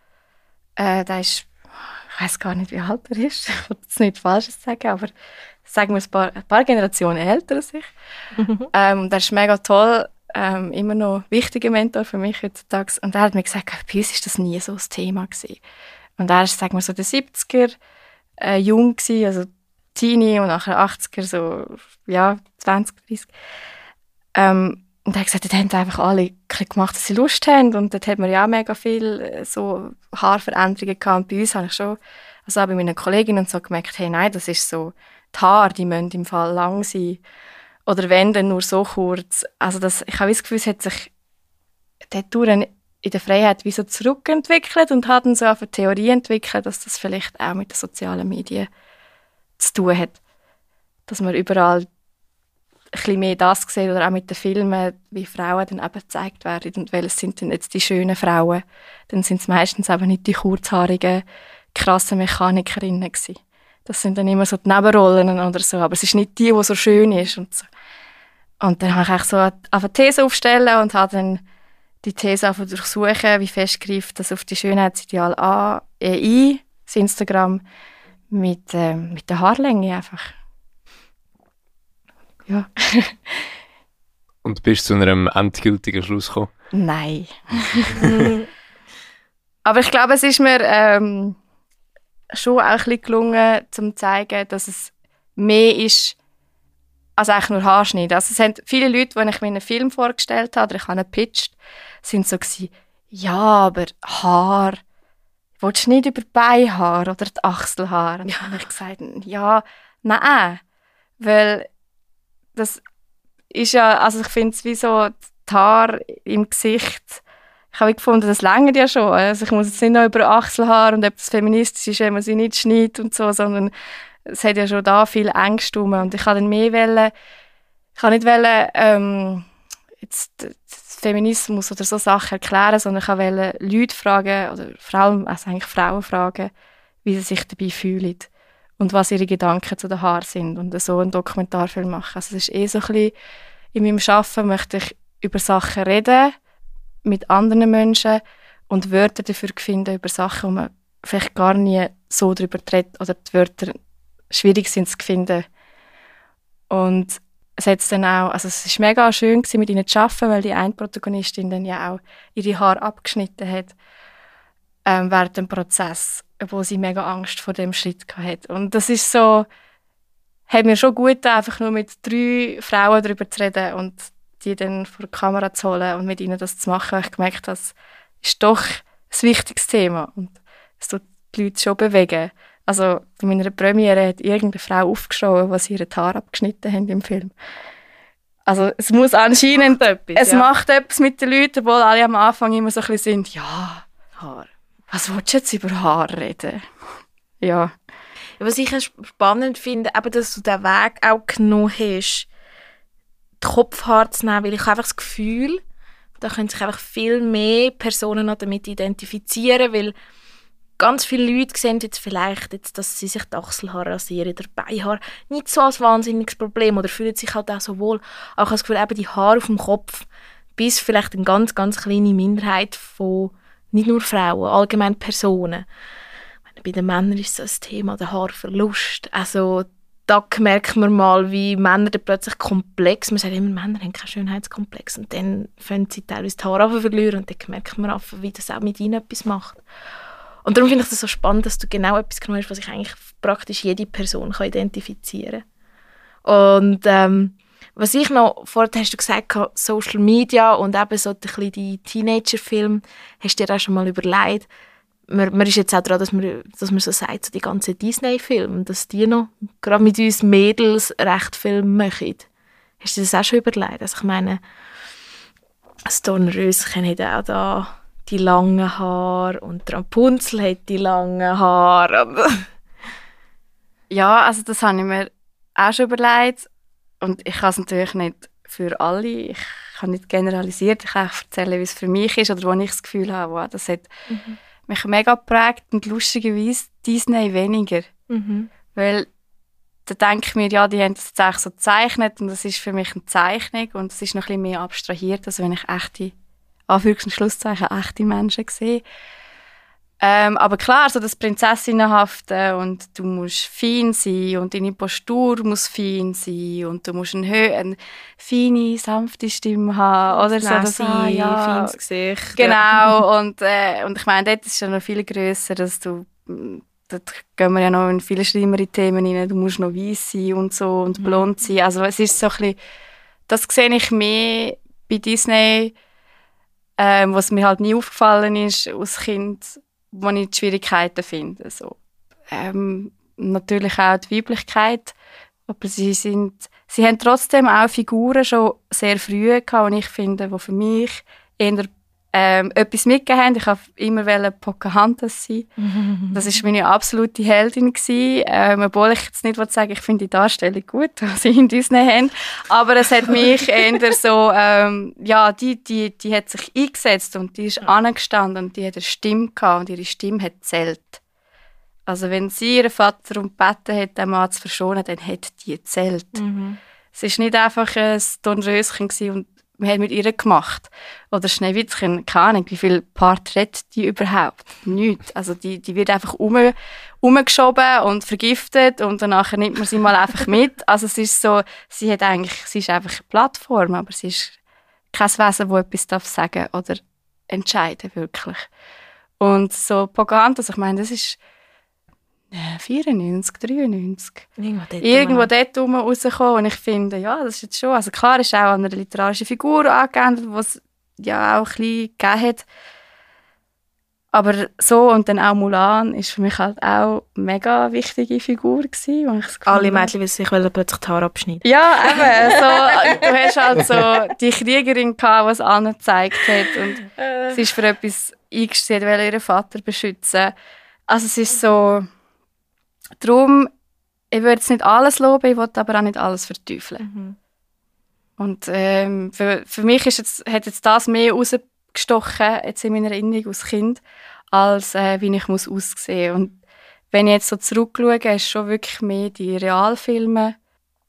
äh, der ist, ich weiß gar nicht, wie alt er ist, ich will jetzt nicht Falsches sagen, aber sagen wir ein paar, ein paar Generationen älter als ich. ähm, der ist mega toll, ähm, immer noch ein wichtiger Mentor für mich heutzutage. Und er hat mir gesagt, bei uns ist das nie so das Thema gewesen. Und er ist, sagen wir so, der 70er, äh, jung gewesen, also Teenie und nachher 80er, so, ja, 20, 30. Ähm, und er hat gesagt, dort haben einfach alle gemacht, dass sie Lust haben. Und dort hat man ja auch mega viel äh, so Haarveränderungen gehabt. Und bei uns habe ich schon, also auch bei meinen Kolleginnen und so gemerkt, hey, nein, das ist so, die Haare, die müssen im Fall lang sein. Oder wenn, dann nur so kurz. Also das, ich habe das Gefühl, es hat sich dort in der Freiheit wie so zurückentwickelt und hat dann so eine Theorie entwickelt, dass das vielleicht auch mit den sozialen Medien zu tun hat. Dass man überall ein mehr das sieht oder auch mit den Filmen, wie Frauen dann eben gezeigt werden und welches sind denn jetzt die schönen Frauen. Dann sind es meistens eben nicht die kurzhaarigen, krassen Mechanikerinnen gewesen. Das sind dann immer so die Nebenrollen oder so, aber es ist nicht die, die so schön ist und so. Und dann habe ich echt so eine These aufstellen und habe dann die These einfach durchsuchen, wie fest greift das auf die Schönheitsideal an, ein, das Instagram, mit, äh, mit der Haarlänge einfach. Ja. Und bist zu einem endgültigen Schluss gekommen? Nein. Aber ich glaube, es ist mir ähm, schon auch ein bisschen gelungen, zum zu zeigen, dass es mehr ist als eigentlich nur Haarschnitt. Also es haben viele Leute, wenn ich mir einen Film vorgestellt habe oder ich habe ihn gepitcht, sind so gewesen, ja, aber Haar, willst du nicht über die Beinhaar oder die Achselhaar? Und dann habe ich gesagt, ja, nein, weil das ist ja, also ich finde es wie so die Haare im Gesicht, ich habe gefunden, das längert ja schon. Also ich muss jetzt nicht noch über Achselhaar und ob es feministisch ist, wenn man sie nicht schneidet und so, sondern es hat ja schon da viel Ängste rum. Und ich habe dann mehr wollen, ich habe nicht wollen, ähm, jetzt Feminismus oder so Sachen erklären, sondern ich wollte Leute fragen, oder vor allem also eigentlich Frauen fragen, wie sie sich dabei fühlen und was ihre Gedanken zu den Haaren sind und so einen Dokumentarfilm machen. Also es ist eh so ein bisschen, in meinem Arbeiten möchte ich über Sachen reden mit anderen Menschen und Wörter dafür finden über Sachen, wo man vielleicht gar nie so darüber redet oder die Wörter schwierig sind zu finden. Und es hat dann auch, also es ist mega schön gewesen, mit ihnen zu arbeiten, weil die eine Protagonistin dann ja auch ihre Haare abgeschnitten hat ähm, während dem Prozess, obwohl sie mega Angst vor dem Schritt hatte. Und das ist so, hat mir schon gut einfach nur mit drei Frauen darüber zu reden und die dann vor die Kamera zu holen und mit ihnen das zu machen. Ich gemerkt, das ist doch ein wichtiges Thema und es tut die Leute schon bewegen. Also bei meiner Premiere hat irgendeine Frau aufgeschrien, was ihre Haare abgeschnitten haben im Film. Also es muss anscheinend, Macht etwas, es ja. macht etwas mit den Leuten, obwohl alle am Anfang immer so ein bisschen sind, ja, Haar. was willst du jetzt über Haare reden? Ja. Was ich spannend finde, eben, dass du den Weg auch genommen hast, die Kopfhaare zu nehmen, weil ich habe einfach das Gefühl, da können sich einfach viel mehr Personen noch damit identifizieren, weil ganz viele Leute sehen jetzt vielleicht, jetzt, dass sie sich die Achselhaare rasieren oder Beinhaare, nicht so als wahnsinniges Problem oder fühlen sich halt auch so wohl. Aber ich habe das Gefühl, eben die Haare auf dem Kopf, bis vielleicht eine ganz, ganz kleine Minderheit von nicht nur Frauen, allgemein Personen. Meine, bei den Männern ist so ein Thema der Haarverlust. Also da merkt man mal, wie Männer dann plötzlich komplex, man sagt immer, Männer haben keinen Schönheitskomplex und dann fangen sie teilweise die Haare verlieren und dann merkt man wie das auch mit ihnen etwas macht. Und darum finde ich das so spannend, dass du genau etwas genommen hast, was ich eigentlich praktisch jede Person kann identifizieren kann. Und ähm, was ich noch, vorher hast du gesagt, Social Media und eben so ein bisschen die Teenager-Filme, hast du dir auch schon mal überlegt, man, man ist jetzt auch dran, dass man, dass man so sagt, so die ganzen Disney-Filme, dass die noch gerade mit uns Mädels recht viel machen. Hast du das auch schon überlegt? Also ich meine, das Dornröschen hat auch da die langen Haare und Rapunzel hat die langen Haare. Ja, also das habe ich mir auch schon überlegt. Und ich kann es natürlich nicht für alle. Ich kann nicht generalisiert. Ich kann erzählen, wie es für mich ist oder wo ich das Gefühl habe, wow, das hat Mhm. mich mega geprägt und lustigerweise Disney weniger. Mhm. Weil da denke ich mir, ja, die haben das jetzt eigentlich so gezeichnet und das ist für mich eine Zeichnung und es ist noch ein bisschen mehr abstrahiert, als wenn ich echte, Anführungs- und Schlusszeichen, echte Menschen sehe. Ähm, aber klar, so das Prinzessinnenhafte und du musst fein sein und deine Postur muss fein sein und du musst eine, Hö eine feine, sanfte Stimme haben oder so. Das, ah, ja, feines Gesicht. Genau, und, äh, und ich meine, dort ist es ja noch viel grösser, dass du, mm, dort gehen wir ja noch in viele schlimmere Themen rein, du musst noch weiß sein und so und blond sein, also es ist so ein bisschen, das sehe ich mehr bei Disney, ähm, was mir halt nie aufgefallen ist als Kind, wo ich die Schwierigkeiten finde, so. Ähm, natürlich auch die Weiblichkeit, aber sie sind, sie haben trotzdem auch Figuren schon sehr früh gehabt, und ich finde, die für mich eher ähm, etwas mitgegeben haben. Ich habe immer wollte Pocahontas sein. Das ist meine absolute Heldin gewesen. Ähm, obwohl ich jetzt nicht sagen ich finde die Darstellung gut, die sie in Disney haben. Aber es hat mich eher so, ähm, ja, die, die, die hat sich eingesetzt und die ist angestanden und die hat eine Stimme gehabt und ihre Stimme hat zählt. Also wenn sie ihren Vater darum gebeten hat, den Mann zu verschonen, dann hat die zählt. Mhm. Es war nicht einfach ein Dornröschen gewesen und wir haben mit ihr gemacht. Oder Schneewittchen, keine Ahnung, wie viel Part redet die überhaupt? Nichts. Also die, die wird einfach um, umgeschoben und vergiftet und danach nimmt man sie mal einfach mit. Also es ist so, sie hat eigentlich, sie ist einfach eine Plattform, aber sie ist kein Wesen, das etwas darf sagen oder entscheiden wirklich. Und so Pocahontas, ich meine, das ist 94, 93 Irgendwo dort. irgendwo dort rum rausgekommen und ich finde, ja, das ist jetzt schon, also klar ist auch an eine literarische Figur angewendet, die es ja auch ein bisschen gegeben hat. Aber so und dann auch Mulan ist für mich halt auch eine mega wichtige Figur gewesen. wo ich Alle Mädchen wollen sich wollen plötzlich die Haare abschneiden. Ja, eben, so, du hast halt so die Kriegerin gehabt, die es allen gezeigt hat und sie ist für etwas eingestellt, weil ihren Vater beschützen. Also es ist so, darum, ich würde jetzt nicht alles loben, ich will aber auch nicht alles verteufeln. Mhm. Und ähm, für, für mich ist jetzt, hat jetzt das mehr rausgestochen, jetzt in meiner Erinnerung als Kind, als äh, wie ich muss aussehen. Und wenn ich jetzt so zurückschaue, ist schon wirklich mehr die Realfilme,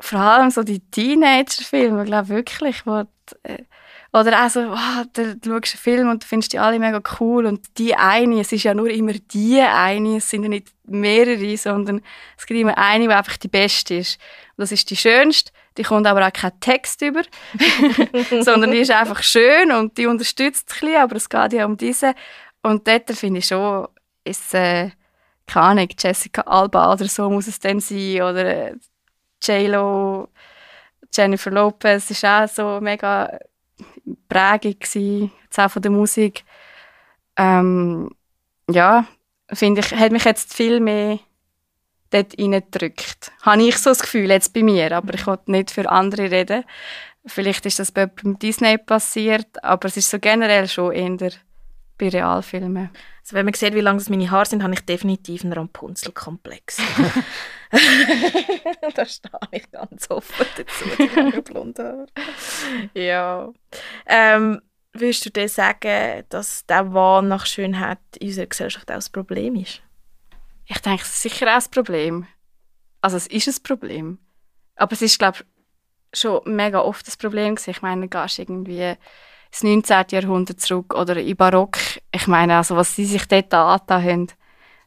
vor allem so die Teenager-Filme, glaube wirklich, wo die, äh, oder auch so, wow, du schaust einen Film und findest die alle mega cool und die eine, es ist ja nur immer die eine, es sind ja nicht mehrere, sondern es gibt immer eine, die einfach die beste ist. Und das ist die schönste, die kommt aber auch keinen Text über, sondern die ist einfach schön und die unterstützt ein bisschen, aber es geht ja um diese. Und dort finde ich schon, ist äh, keine Ahnung, Jessica Alba oder so muss es dann sein oder äh, J-Lo, Jennifer Lopez ist auch so mega prägend gewesen, jetzt auch von der Musik. Ähm, ja, finde ich, hat mich jetzt viel mehr dort reingedrückt. Habe ich so das Gefühl, jetzt bei mir, aber ich wollte nicht für andere reden. Vielleicht ist das bei Disney passiert, aber es ist so generell schon eher bei Realfilmen. Also wenn man sieht, wie lang meine Haare sind, habe ich definitiv einen Rapunzel-Komplex. da stehe ich ganz offen dazu, die langen blonden Haare. Ja. Ähm, würdest du dir sagen, dass der Wahn nach Schönheit in unserer Gesellschaft auch ein Problem ist? Ich denke, es ist sicher auch ein Problem. Also es ist ein Problem. Aber es ist, glaube ich, schon mega oft ein Problem gewesen. Ich meine, gehst irgendwie ins 19. Jahrhundert zurück oder in Barock. Ich meine, also was sie sich dort angetan haben,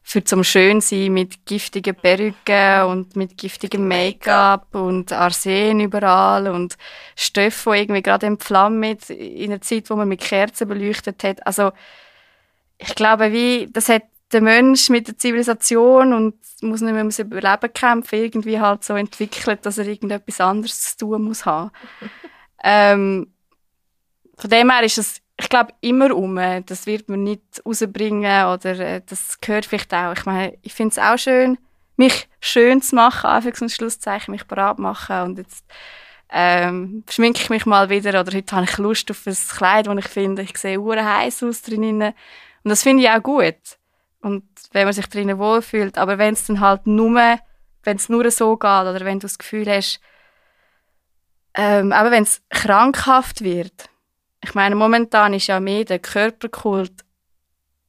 für zum schön sein mit giftigen Perücken und mit giftigem Make-up und Arsen überall und Stoffe, die irgendwie gerade entflammen in einer Zeit, wo man mit Kerzen beleuchtet hat. Also ich glaube, wie das hat der Mensch mit der Zivilisation und muss nicht mehr ums Überleben kämpfen, irgendwie halt so entwickelt, dass er irgendetwas anderes zu tun muss haben. ähm, von dem her ist es, ich glaube, immer um. Das wird man nicht rausbringen oder äh, das gehört vielleicht auch. Ich meine, ich finde es auch schön, mich schön zu machen, Anfangs- und Schlusszeichen, mich bereit machen und jetzt ähm, schminke ich mich mal wieder oder heute habe ich Lust auf ein Kleid, das ich finde, ich sehe uren heiß aus drinnen und das finde ich auch gut und wenn man sich drinnen wohlfühlt, aber wenn es dann halt nur, wenn es nur so geht oder wenn du das Gefühl hast, ähm, aber wenn es krankhaft wird, ich meine, momentan ist ja mehr der Körperkult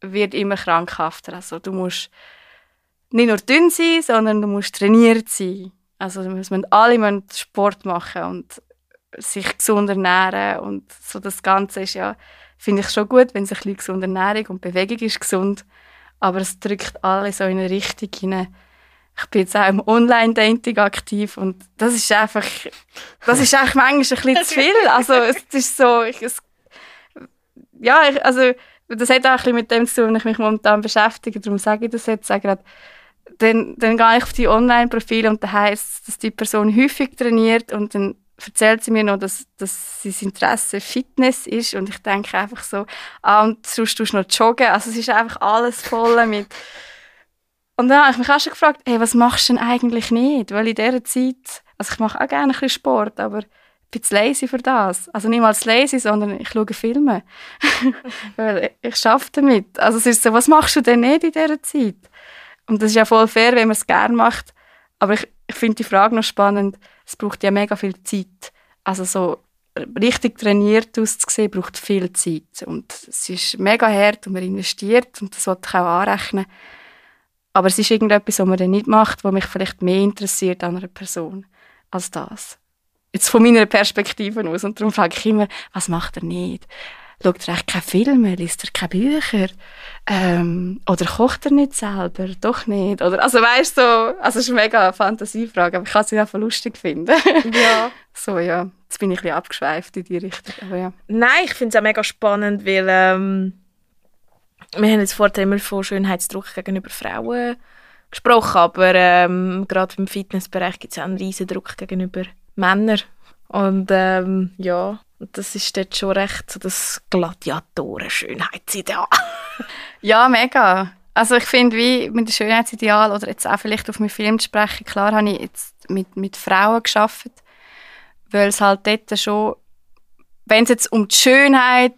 wird immer krankhafter. Also du musst nicht nur dünn sein, sondern du musst trainiert sein. Also müssen alle müssen Sport machen und sich gesund ernähren und so das Ganze ist ja, finde ich schon gut, wenn sich ein bisschen gesunde Ernährung und Bewegung ist gesund, aber es drückt alle so in eine Richtung hinein. Ich bin jetzt auch im Online-Dating aktiv und das ist einfach, das ist eigentlich manchmal ein bisschen zu viel. Also es ist so, es ja, ich, also das hat auch ein bisschen mit dem zu tun, wenn ich mich momentan beschäftige. Darum sage ich das jetzt auch gerade. Dann, dann gehe ich auf die Online-Profile und da heisst dass die Person häufig trainiert und dann erzählt sie mir noch, dass, dass sein Interesse Fitness ist und ich denke einfach so, ah, und sonst tust du noch joggen. Also es ist einfach alles voll mit... Und dann habe ich mich auch schon gefragt, hey, was machst du denn eigentlich nicht? Weil in dieser Zeit, also ich mache auch gerne ein bisschen Sport, aber bin zu lazy für das. Also nicht mal lazy, sondern ich schaue Filme. Weil ich schaffe damit. Also es ist so, was machst du denn nicht in dieser Zeit? Und das ist ja voll fair, wenn man es gerne macht. Aber ich, ich finde die Frage noch spannend. Es braucht ja mega viel Zeit. Also so richtig trainiert auszusehen, braucht viel Zeit. Und es ist mega hart und man investiert und das wollte ich auch anrechnen. Aber es ist irgendetwas, was man dann nicht macht, was mich vielleicht mehr interessiert an einer Person als das jetzt von meiner Perspektive aus. Und darum frage ich immer, was macht er nicht? Schaut er echt keine Filme? Liest er keine Bücher? Ähm, oder kocht er nicht selber? Doch nicht. Oder, also weißt du, so, also es ist eine mega Fantasiefrage, aber ich kann sie einfach lustig finden. Ja. so, ja. Jetzt bin ich ein bisschen abgeschweift in die Richtung, aber ja. Nein, ich finde es auch mega spannend, weil ähm, wir haben jetzt vorher immer von Schönheitsdruck gegenüber Frauen gesprochen, aber ähm, gerade im Fitnessbereich gibt es auch einen riesen Druck gegenüber Männer. Und ähm, ja, das ist dort schon recht so das Gladiatoren-Schönheitsideal. ja, mega. Also ich finde, wie mit dem Schönheitsideal oder jetzt auch vielleicht auf meinen Film zu sprechen, klar habe ich jetzt mit, mit Frauen geschafft, weil es halt dort schon, wenn es jetzt um die Schönheit,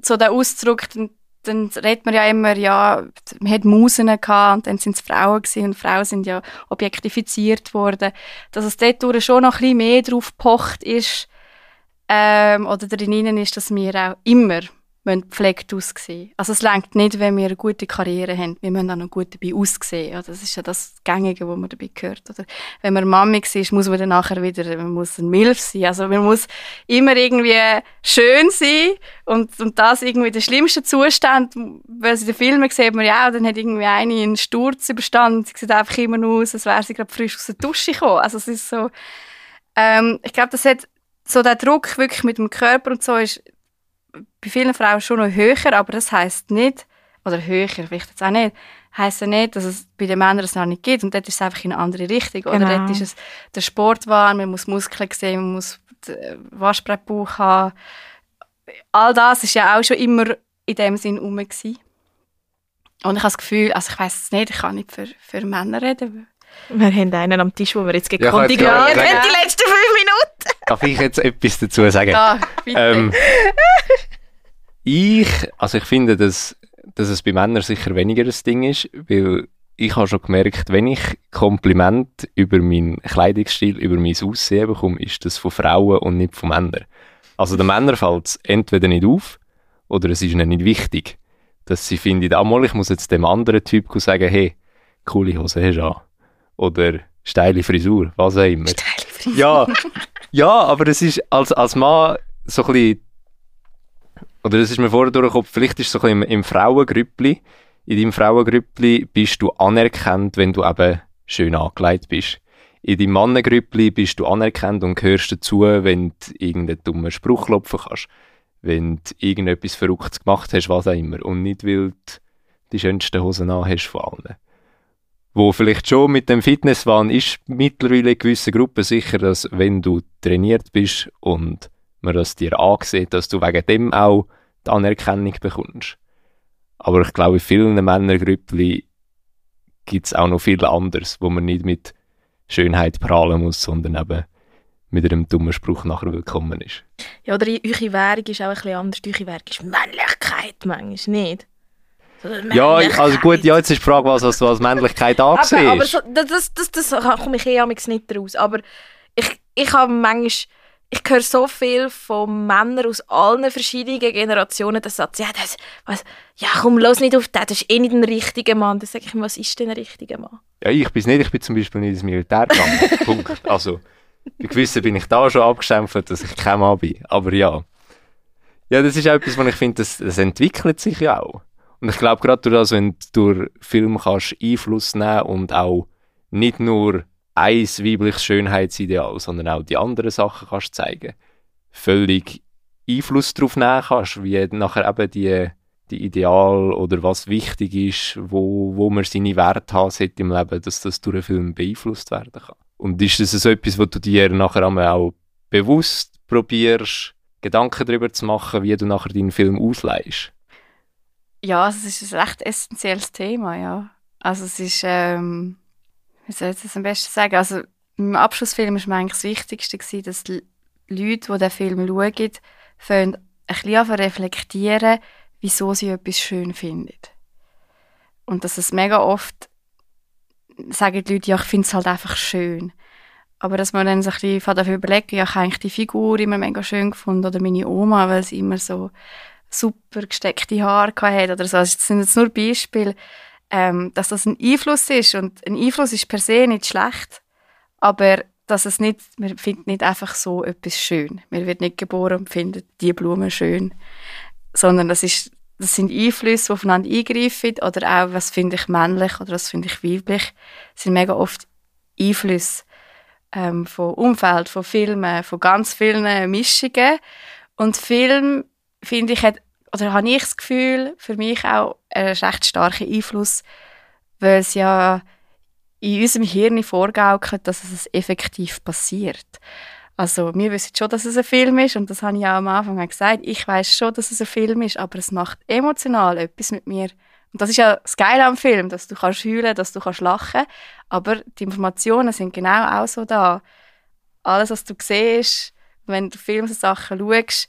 so der Ausdruck, dann dann redet man ja immer, ja, man hat Musen gehabt und dann sind es Frauen gewesen und Frauen sind ja objektifiziert worden. Dass es dort schon noch ein bisschen mehr drauf pocht ist, ähm, oder darin ist, dass wir auch immer müssen gepflegt aussehen. Also es längt nicht, wenn wir eine gute Karriere haben, wir müssen auch noch gut dabei aussehen. Ja, das ist ja das Gängige, was man dabei gehört. Oder wenn man Mami ist, muss man dann nachher wieder, man muss ein Milf sein. Also man muss immer irgendwie schön sein und, und das irgendwie der schlimmste Zustand, weil in den Filmen sieht man ja, dann hat irgendwie eine einen Sturz überstanden, sie sieht einfach immer nur aus, als wäre sie gerade frisch aus der Dusche gekommen. Also es ist so, ähm, ich glaube, das hat so der Druck wirklich mit dem Körper und so ist bei vielen Frauen schon noch höher, aber das heißt nicht, oder höher, vielleicht jetzt auch nicht, heisst ja nicht, dass es bei den Männern es noch nicht gibt. Und dort ist es einfach in eine andere Richtung. Oder Genau. dort ist es der Sportwahn, man muss Muskeln sehen, man muss den Waschbrettbauch haben. All das ist ja auch schon immer in dem Sinn rum. Gewesen. Und ich habe das Gefühl, also ich weiß es nicht, ich kann nicht für, für Männer reden. Wir haben einen am Tisch, wo wir jetzt Ja, gerade haben, sagen- die Minuten. Darf ich jetzt etwas dazu sagen? Bitte. Ähm, ich, also ich finde, dass, dass es bei Männern sicher weniger ein Ding ist, weil ich habe schon gemerkt, wenn ich Kompliment über meinen Kleidungsstil, über mein Aussehen bekomme, ist das von Frauen und nicht von Männern. Also den Männern fällt es entweder nicht auf oder es ist ihnen nicht wichtig, dass sie finden, ah, mal, ich muss jetzt dem anderen Typ sagen, hey, coole Hose hast du an. Oder steile Frisur, was auch immer. Ja, ja, aber es ist als, als Mann so ein bisschen, oder das ist mir vorher durchgekommen, vielleicht ist es so ein bisschen im, im Frauengrüppli, in deinem Frauengrüppli bist du anerkannt, wenn du eben schön angelegt bist. In deinem Mannengrüppli bist du anerkannt und gehörst dazu, wenn du irgendeinen dummen Spruch klopfen kannst. Wenn du irgendetwas Verrücktes gemacht hast, was auch immer. Und nicht, weil du die schönsten Hosen an hast von allen wo vielleicht schon mit dem Fitnesswahn ist mittlerweile in gewissen Gruppen sicher, dass wenn du trainiert bist und man das dir ansieht, dass du wegen dem auch die Anerkennung bekommst. Aber ich glaube, in vielen Männergrüppli gibt es auch noch viel anderes, wo man nicht mit Schönheit prahlen muss, sondern eben mit einem dummen Spruch nachher willkommen ist. Ja, oder eure Währung ist auch ein bisschen anders. Eure Währung ist Männlichkeit, manchmal nicht. Ja, also gut, ja, jetzt ist die Frage, was, was du als Männlichkeit Aber, angesehen aber so, das, das, das, das komme ich eh amigs nicht raus. Aber ich, ich habe manchmal, ich höre so viel von Männern aus allen verschiedenen Generationen, der Satz, ja, das, was, ja, komm, los nicht auf den, das ist eh nicht ein richtiger Mann. Dann sage ich mir, was ist denn ein richtiger Mann? Ja, ich bin nicht. Ich bin zum Beispiel nicht ins Militär gegangen. Punkt. Also, bei gewissen bin ich da schon abgestempelt, dass ich kein Mann bin. Aber ja. Ja, das ist auch etwas, was ich finde, das, das entwickelt sich ja auch. Und ich glaube, gerade durch das, wenn du durch Film kannst Einfluss nehmen und auch nicht nur ein weibliches Schönheitsideal, sondern auch die anderen Sachen kannst zeigen, völlig Einfluss darauf nehmen kannst, wie nachher eben die, die Ideal oder was wichtig ist, wo, wo man seine Werte haben sollte im Leben, dass das durch einen Film beeinflusst werden kann. Und ist das so etwas, wo du dir nachher auch bewusst probierst, Gedanken darüber zu machen, wie du nachher deinen Film ausleihst? Ja, also es ist ein recht essentielles Thema, ja. Also es ist, ähm, wie soll ich das am besten sagen? Also im Abschlussfilm war mir eigentlich das Wichtigste, gewesen, dass die Leute, die den Film schauen, ein bisschen reflektieren, wieso sie etwas schön finden. Und dass es mega oft sagen die Leute, ja, ich finde es halt einfach schön. Aber dass man dann so ein bisschen dafür überlegen, ja, ich habe eigentlich die Figur immer mega schön gefunden oder meine Oma, weil sie immer so super gesteckte Haare hat oder so. Also das sind jetzt nur Beispiele, ähm, dass das ein Einfluss ist und ein Einfluss ist per se nicht schlecht, aber dass es nicht, man findet nicht einfach so etwas schön. Man wird nicht geboren und findet die Blume schön, sondern das ist das sind Einflüsse, die aufeinander eingreifen oder auch, was finde ich männlich oder was finde ich weiblich, das sind mega oft Einflüsse ähm, von Umfeld, von Filmen, von ganz vielen Mischungen und Film finde ich, hat, oder habe ich das Gefühl, für mich auch einen recht starken Einfluss, weil es ja in unserem Hirn vorgaukelt, dass es effektiv passiert. Also wir wissen schon, dass es ein Film ist und das habe ich auch am Anfang gesagt. Ich weiß schon, dass es ein Film ist, aber es macht emotional etwas mit mir. Und das ist ja das Geile am Film, dass du kannst heulen, dass du kannst lachen, aber die Informationen sind genau auch so da. Alles, was du siehst, wenn du Filme so schaust,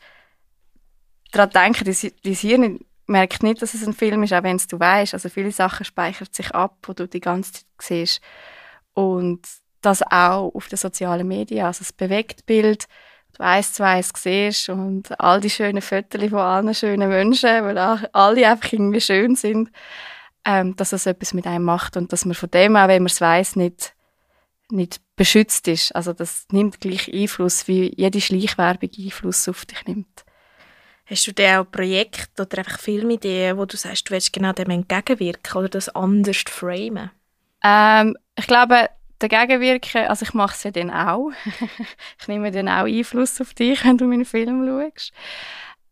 daran denken, dein Hirn merkt nicht, dass es ein Film ist, auch wenn es du weißt. Also viele Sachen speichern sich ab, wo du die ganze Zeit siehst. Und das auch auf den sozialen Medien. Also das Bewegtbild du eins zu eins siehst und all die schönen Fotos von allen schönen Menschen, weil alle einfach irgendwie schön sind, ähm, dass das etwas mit einem macht und dass man von dem auch, wenn man es weiss, nicht, nicht beschützt ist. Also das nimmt gleich Einfluss, wie jede Schleichwerbung Einfluss auf dich nimmt. Hast du da auch Projekte oder einfach Filmideen, wo du sagst, du willst genau dem entgegenwirken oder das anders framen? Ähm, ich glaube, dagegen wirken, also ich mache es ja dann auch. ich nehme dann auch Einfluss auf dich, wenn du meinen Film schaust.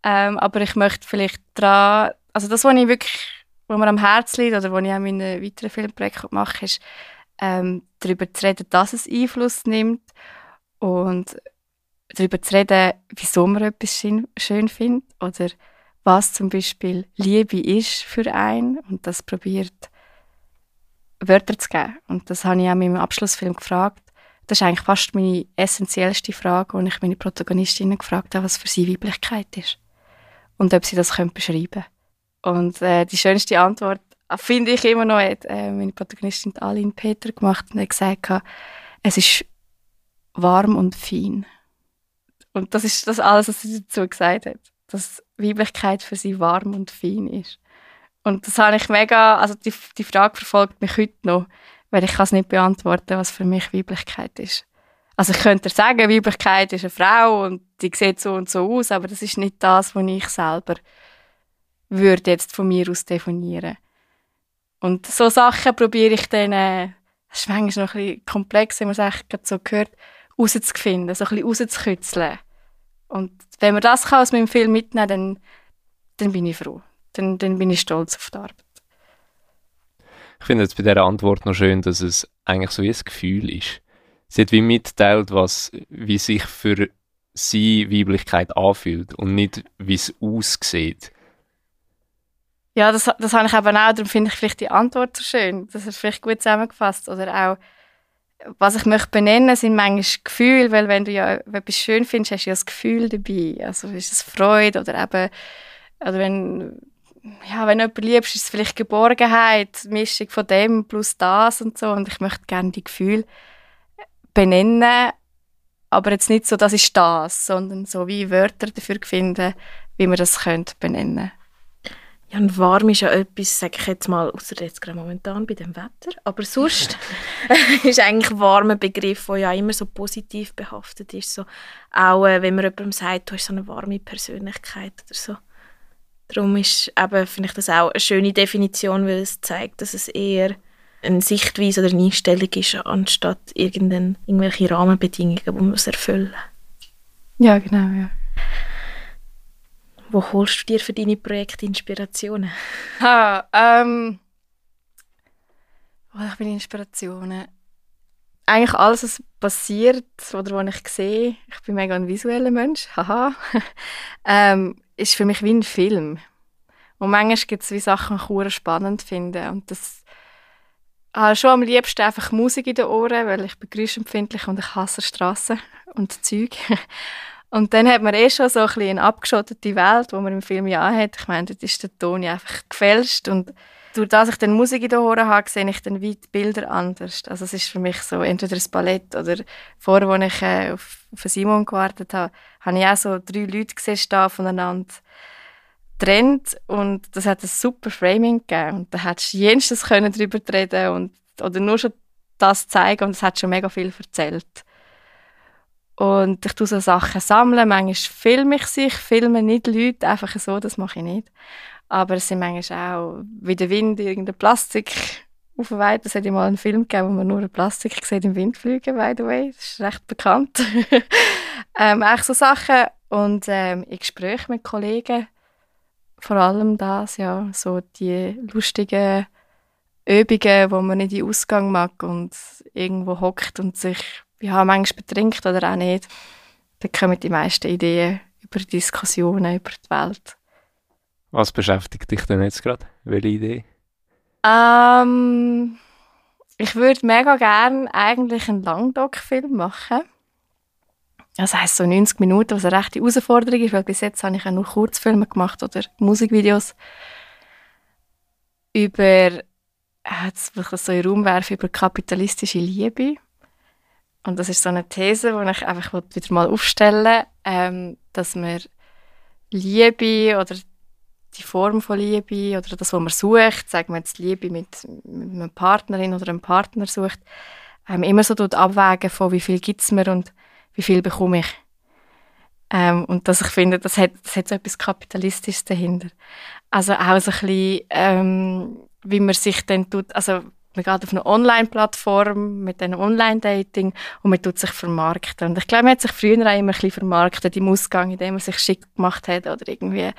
Ähm, aber ich möchte vielleicht dran, also das, was ich wirklich, was mir am Herzen liegt oder was ich auch in meinen weiteren Filmprojekten mache, ist, ähm, darüber zu reden, dass es Einfluss nimmt und darüber zu reden, wieso man etwas schön, schön findet oder was zum Beispiel Liebe ist für einen und das probiert Wörter zu geben. Und das habe ich auch in meinem Abschlussfilm gefragt. Das ist eigentlich fast meine essentiellste Frage, wo ich meine Protagonistinnen gefragt habe, was für sie Weiblichkeit ist. Und ob sie das können beschreiben Und äh, die schönste Antwort, finde ich immer noch, hat äh, meine Protagonistin Aline Peter gemacht und hat gesagt, es ist warm und fein. Und das ist das alles, was sie dazu gesagt hat. Dass Weiblichkeit für sie warm und fein ist. Und das habe ich mega, also die, die Frage verfolgt mich heute noch, weil ich kann es nicht beantworten, was für mich Weiblichkeit ist. Also ich könnte sagen, Weiblichkeit ist eine Frau und die sieht so und so aus, aber das ist nicht das, was ich selber würde jetzt von mir aus definieren. Und so Sachen probiere ich dann, äh, das ist manchmal noch ein bisschen komplex, wenn man es echt so gehört, rauszufinden, so ein bisschen rauszukitzeln. Und wenn man das kann aus meinem Film mitnehmen kann, dann, dann bin ich froh dann, dann bin ich stolz auf die Arbeit. Ich finde jetzt bei dieser Antwort noch schön, dass es eigentlich so ein Gefühl ist. Sie hat wie mitteilt, was, wie sich für sie Weiblichkeit anfühlt und nicht, wie es aussieht. Ja, das, das habe ich eben auch, darum finde ich vielleicht die Antwort so schön. Das ist vielleicht gut zusammengefasst. Oder auch, was ich möchte benennen, sind manchmal Gefühle, weil wenn du ja etwas schön findest, hast du ja das Gefühl dabei. Also ist es Freude oder eben, oder wenn ja, wenn du jemanden liebst, ist es vielleicht Geborgenheit, Mischung von dem plus das und so. Und ich möchte gerne die Gefühle benennen, aber jetzt nicht so, das ist das, sondern so wie Wörter dafür finden, wie man das könnte benennen ja, und warm ist ja etwas, sage ich jetzt mal, außer jetzt gerade momentan bei dem Wetter, aber sonst ist eigentlich warm ein Begriff, der ja immer so positiv behaftet ist. So, auch äh, wenn man jemandem sagt, du hast so eine warme Persönlichkeit oder so. Darum ist eben, finde ich das auch eine schöne Definition, weil es zeigt, dass es eher eine Sichtweise oder eine Einstellung ist, anstatt irgendwelche Rahmenbedingungen, die man erfüllen muss. Ja, genau, ja. Wo holst du dir für deine Projekte Inspirationen? Ha, ähm, ich meine Inspirationen? Eigentlich alles, was passiert oder was ich sehe, ich bin mega ein visueller Mensch, haha, ähm, ist für mich wie ein Film. Und manchmal gibt es wie Sachen, die ich spannend finde. Und das habe schon am liebsten einfach Musik in den Ohren, weil ich bin und ich hasse Straßen und Zeug. Und dann hat man eh schon so ein bisschen eine abgeschottete Welt, wo man im Film ja hat. Ich meine, dort ist der Ton ja einfach gefälscht und durch das ich dann Musik in den Ohren habe, sehe ich dann weit Bilder anders. Also es ist für mich so entweder das Ballett oder vorher, als ich äh, auf, auf Simon gewartet habe, habe ich auch so drei Leute gesehen, stehen voneinander getrennt und das hat ein super Framing gegeben und da hättest du können darüber reden und oder nur schon das zeigen und es hat schon mega viel erzählt. Und ich tue so Sachen sammeln, manchmal filme ich sich, filme nicht Leute, einfach so, das mache ich nicht. Aber es sind manchmal auch, wie der Wind, irgendein Plastik auf der Weide. Es hat mal einen Film gegeben, wo man nur Plastik sieht im Wind fliegen, by the way. Das ist recht bekannt. ähm, echt so Sachen. Und ähm, in Gesprächen mit Kollegen, vor allem das, ja, so die lustigen Übungen, wo man nicht in den Ausgang mag und irgendwo hockt und sich ja, manchmal betrinkt oder auch nicht. Da kommen die meisten Ideen über Diskussionen über die Welt. Was beschäftigt dich denn jetzt gerade? Welche Idee? Ähm, ich würde mega gerne eigentlich einen Langdoc-Film machen. Das heisst so 90 Minuten, was eine rechte Herausforderung ist, weil bis jetzt habe ich ja nur Kurzfilme gemacht oder Musikvideos über, jetzt will ich das so in den Raum werfen, über kapitalistische Liebe. Und das ist so eine These, die ich einfach wieder mal aufstellen ähm, dass man Liebe oder die Form von Liebe oder das, was man sucht, sagen wir jetzt Liebe mit, mit einer Partnerin oder einem Partner sucht, ähm, immer so abwägen von wie viel gibt es mir und wie viel bekomme ich. Ähm, und dass ich finde, das hat, das hat so etwas Kapitalistisches dahinter. Also auch so ein bisschen, ähm, wie man sich dann tut, also man geht auf eine Online-Plattform mit einem Online-Dating und man tut sich vermarkten. Und ich glaube, man hat sich früher auch immer ein bisschen vermarktet im Ausgang, indem man sich schick gemacht hat oder irgendwie ein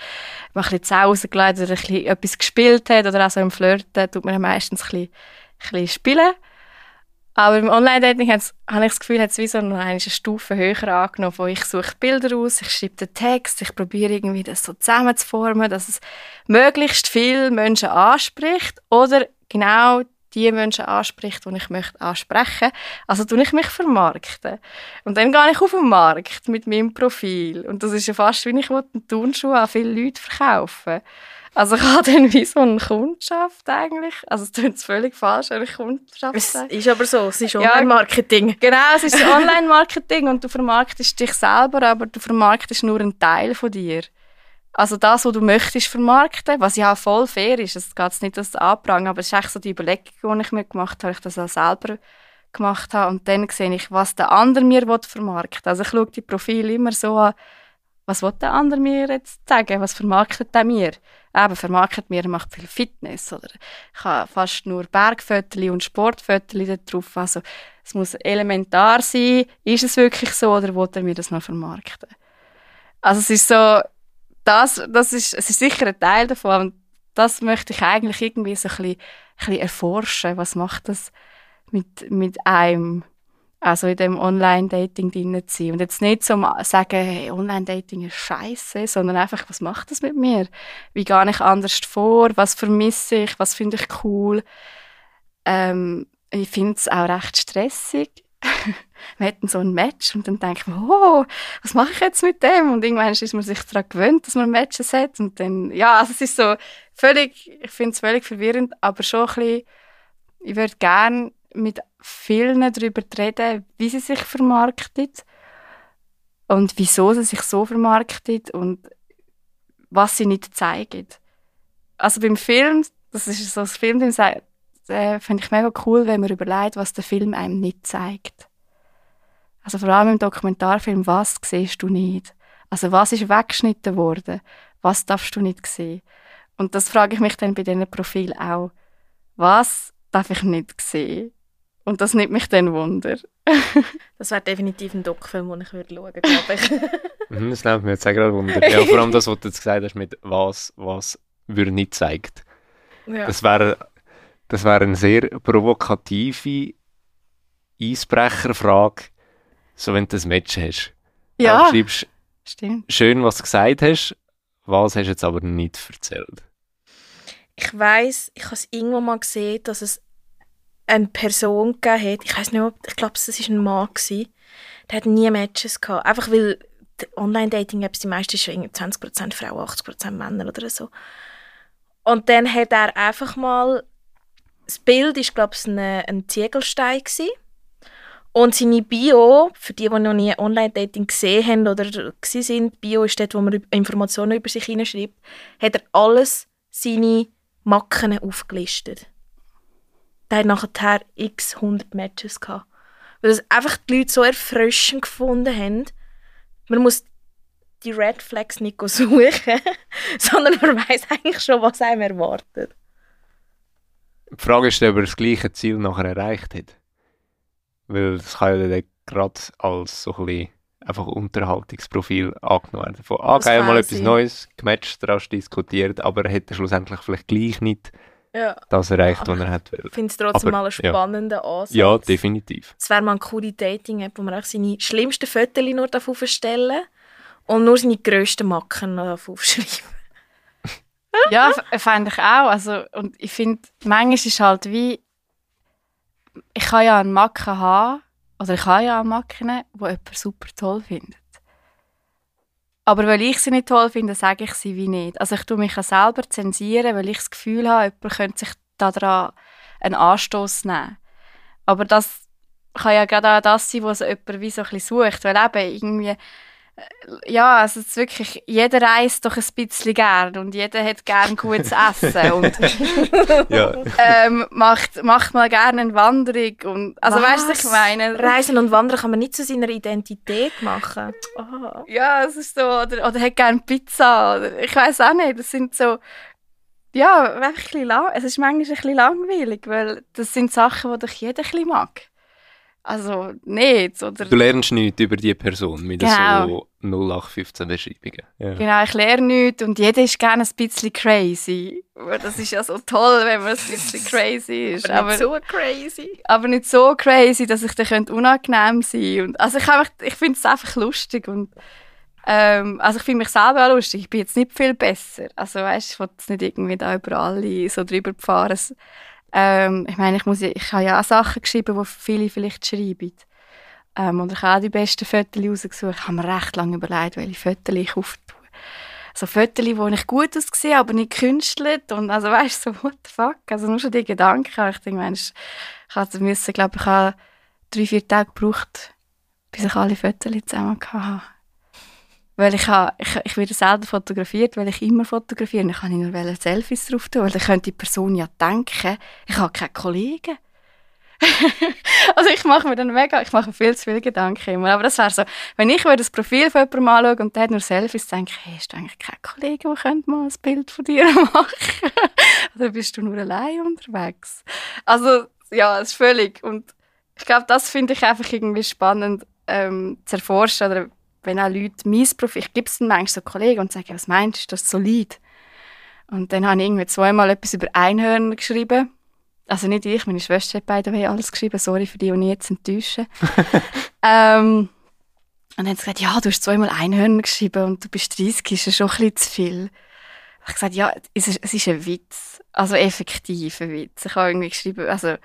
bisschen zu Hause oder ein bisschen etwas gespielt hat oder auch so im Flirten tut man meistens ein bisschen, ein bisschen spielen. Aber im Online-Dating habe ich das Gefühl, hat es wie so eine, eine Stufe höher angenommen, wo ich suche Bilder aus, ich schreibe den Text, ich probiere irgendwie das so zusammenzuformen, dass es möglichst viele Menschen anspricht oder genau die Menschen anspricht, die ich möchte ansprechen. Also tue ich mich vermarkten. Und dann gehe ich auf den Markt mit meinem Profil. Und das ist ja fast, wie ich einen Turnschuh an viele Leute verkaufen also ich habe dann wie so eine Kundschaft eigentlich. Also es klingt völlig falsch, wenn ich Kundschaft Es ist aber so, es ist Online-Marketing. Ja, genau, es ist Online-Marketing und du vermarktest dich selber, aber du vermarktest nur einen Teil von dir. Also das, was du möchtest vermarkten, was ja voll fair ist, es geht nicht das Anprang, aber es ist echt so die Überlegung, die ich mir gemacht habe, ich das auch selber gemacht habe und dann sehe ich, was der andere mir vermarkten will. Also ich schaue die Profile immer so an, was will der andere mir jetzt sagen, was vermarktet er mir? Eben, vermarktet mir, macht viel Fitness oder ich habe fast nur Bergfotos und Sportfotos drauf, also es muss elementar sein, ist es wirklich so oder will er mir das noch vermarkten? Also es ist so, das, das ist, es ist sicher ein Teil davon. Und das möchte ich eigentlich irgendwie so ein bisschen, ein bisschen erforschen. Was macht das mit, mit einem? Also in dem Online-Dating drin zu sein. Und jetzt nicht so sagen, hey, Online-Dating ist scheiße, sondern einfach, was macht das mit mir? Wie gehe ich anders vor? Was vermisse ich? Was finde ich cool? Ähm, ich finde es auch recht stressig. wir hatten so ein Match und dann denkt man, oh, was mache ich jetzt mit dem? Und irgendwann ist man sich daran gewöhnt, dass man Matches hat und dann, ja, also es ist so völlig, ich finde es völlig verwirrend, aber schon ein bisschen, ich würde gerne mit vielen darüber reden, wie sie sich vermarktet und wieso sie sich so vermarktet und was sie nicht zeigen. Also beim Film, das ist so das Film, äh, finde ich mega cool, wenn man überlegt, was der Film einem nicht zeigt. Also vor allem im Dokumentarfilm, was siehst du nicht? Also was ist weggeschnitten worden? Was darfst du nicht sehen? Und das frage ich mich dann bei diesen Profilen auch. Was darf ich nicht sehen? Und das nimmt mich dann Wunder. das wäre definitiv ein Doc-Film, den ich schauen würde, glaube ich. Mhm, das nimmt mir jetzt auch gerade Wunder. Ja, vor allem das, was du jetzt gesagt hast, mit was, was würde nicht zeigt. Ja. Das wäre das wäre eine sehr provokative Eisbrecherfrage, so wenn du ein Match hast. Ja, du schreibst stimmt. schön, was du gesagt hast, was hast du jetzt aber nicht erzählt? Ich weiß, ich habe es irgendwo mal gesehen, dass es eine Person gegeben hat, ich weiß nicht, ob, ich glaube, es war ein Mann, gewesen, der hat nie Matches gehabt, einfach weil Online-Dating-Apps, die meisten sind 20% Frauen, 80% Männer oder so. Und dann hat er einfach mal das Bild war, glaube ich, ein, ein Ziegelstein. Gewesen. Und seine Bio, für die, die noch nie Online-Dating gesehen haben oder sind, Bio ist dort, wo man Informationen über sich hineinschreibt, hat er alles seine Macken aufgelistet. Der hat nachher x 100 Matches gehabt. Weil das einfach die Leute so erfrischend gefunden haben. Man muss die Red Flags nicht suchen, sondern man weiß eigentlich schon, was einem erwartet. Die Frage ist, ob er das gleiche Ziel nachher erreicht hat. Weil das kann ja dann gerade als so ein bisschen einfach Unterhaltungsprofil angenommen werden. Von, ah, geil, mal etwas Neues, gematcht, rasch diskutiert, aber er hätte schlussendlich vielleicht gleich nicht ja. das erreicht, was er hat Ich finde es trotzdem aber, mal einen spannenden ja. Ansatz. Ja, definitiv. Es wäre mal eine coole Dating-App, wo man auch seine schlimmsten Fotos nur aufstellen darf und nur seine grössten Macken aufschreiben ja, fände ich auch. Also, und ich finde, manchmal ist halt wie, ich kann ja einen Macken haben, oder ich habe ja eine Macken, die jemand super toll findet. Aber weil ich sie nicht toll finde, sage ich sie wie nicht. Also ich tue mich auch selber zensieren, weil ich das Gefühl habe, jemand könnte sich daran einen Anstoß nehmen. Aber das kann ja gerade auch das sein, was jemand wie so ein bisschen sucht, weil eben irgendwie ja, also es ist wirklich, jeder reist doch ein bisschen gern und jeder hat gern gutes Essen und Ja. ähm, macht, macht mal gerne eine Wanderung und, also Was? weißt du, ich meine? Reisen und Wandern kann man nicht zu seiner Identität machen. Oh. Ja, es ist so, oder, oder hat gerne Pizza, oder ich weiß auch nicht, das sind so, ja, einfach ein bisschen lang, es ist manchmal ein bisschen langweilig, weil das sind Sachen, die doch jeder ein bisschen mag. Also, nicht, oder... Du lernst nichts über die Person mit Genau. so 0815 Beschreibungen. Ja. Genau, ich lerne nichts und jeder ist gerne ein bisschen crazy. Das ist ja so toll, wenn man ein bisschen crazy ist. Aber Aber, nicht so crazy. aber nicht so crazy, dass ich dann könnte unangenehm sein und Also ich, ich finde es einfach lustig und ähm, also ich finde mich selber auch lustig. Ich bin jetzt nicht viel besser. Also weißt, ich will jetzt nicht irgendwie da über alle so drüber fahren. Ähm, ich meine, ich muss ich habe ja auch Sachen geschrieben, die viele vielleicht schreiben. Ähm, und ich habe auch die besten Fotos rausgesucht. Ich habe mir recht lange überlegt, welche Fotos ich auftue. So Fotos, wo ich gut aussehe, aber nicht künstelt. Und also weißt du, so, what the fuck? Also nur schon die Gedanken. Ich denke, Mensch, ich hatte müssen, glaube ich, habe drei, vier Tage gebraucht, bis ich alle Fotos zusammen hatte. Weil ich, habe, ich, ich werde selten fotografiert, weil ich immer fotografiere. Ich kann nur wollte Selfies drauf tun, weil dann könnte die Person ja denken, ich habe keine Kollegen. also ich mache mir dann mega, ich mache viel zu viele Gedanken immer. Aber das wäre so, wenn ich würde das Profil von jemandem anschaue und der hat nur Selfies, denke ich, hey, hast du eigentlich keine Kollegen, die könnte mal ein Bild von dir machen? Oder bist du nur allein unterwegs? Also ja, es ist völlig. Und ich glaube, das finde ich einfach irgendwie spannend ähm, zu erforschen. Oder wenn auch Leute Profil, ich gebe es dann manchmal so Kollegen und sage, was meinst du, ist das solid? Und dann habe ich irgendwie zweimal etwas über Einhörner geschrieben. Also nicht ich, meine Schwester hat beide alles geschrieben. Sorry für die, die jetzt enttäusche. ähm, und dann hat sie gesagt, ja, du hast zweimal Einhörner geschrieben und du bist 30, ist ja schon ein bisschen zu viel. Ich habe gesagt, ja, es ist, es ist ein Witz. Also effektiv ein Witz. Ich habe irgendwie geschrieben, also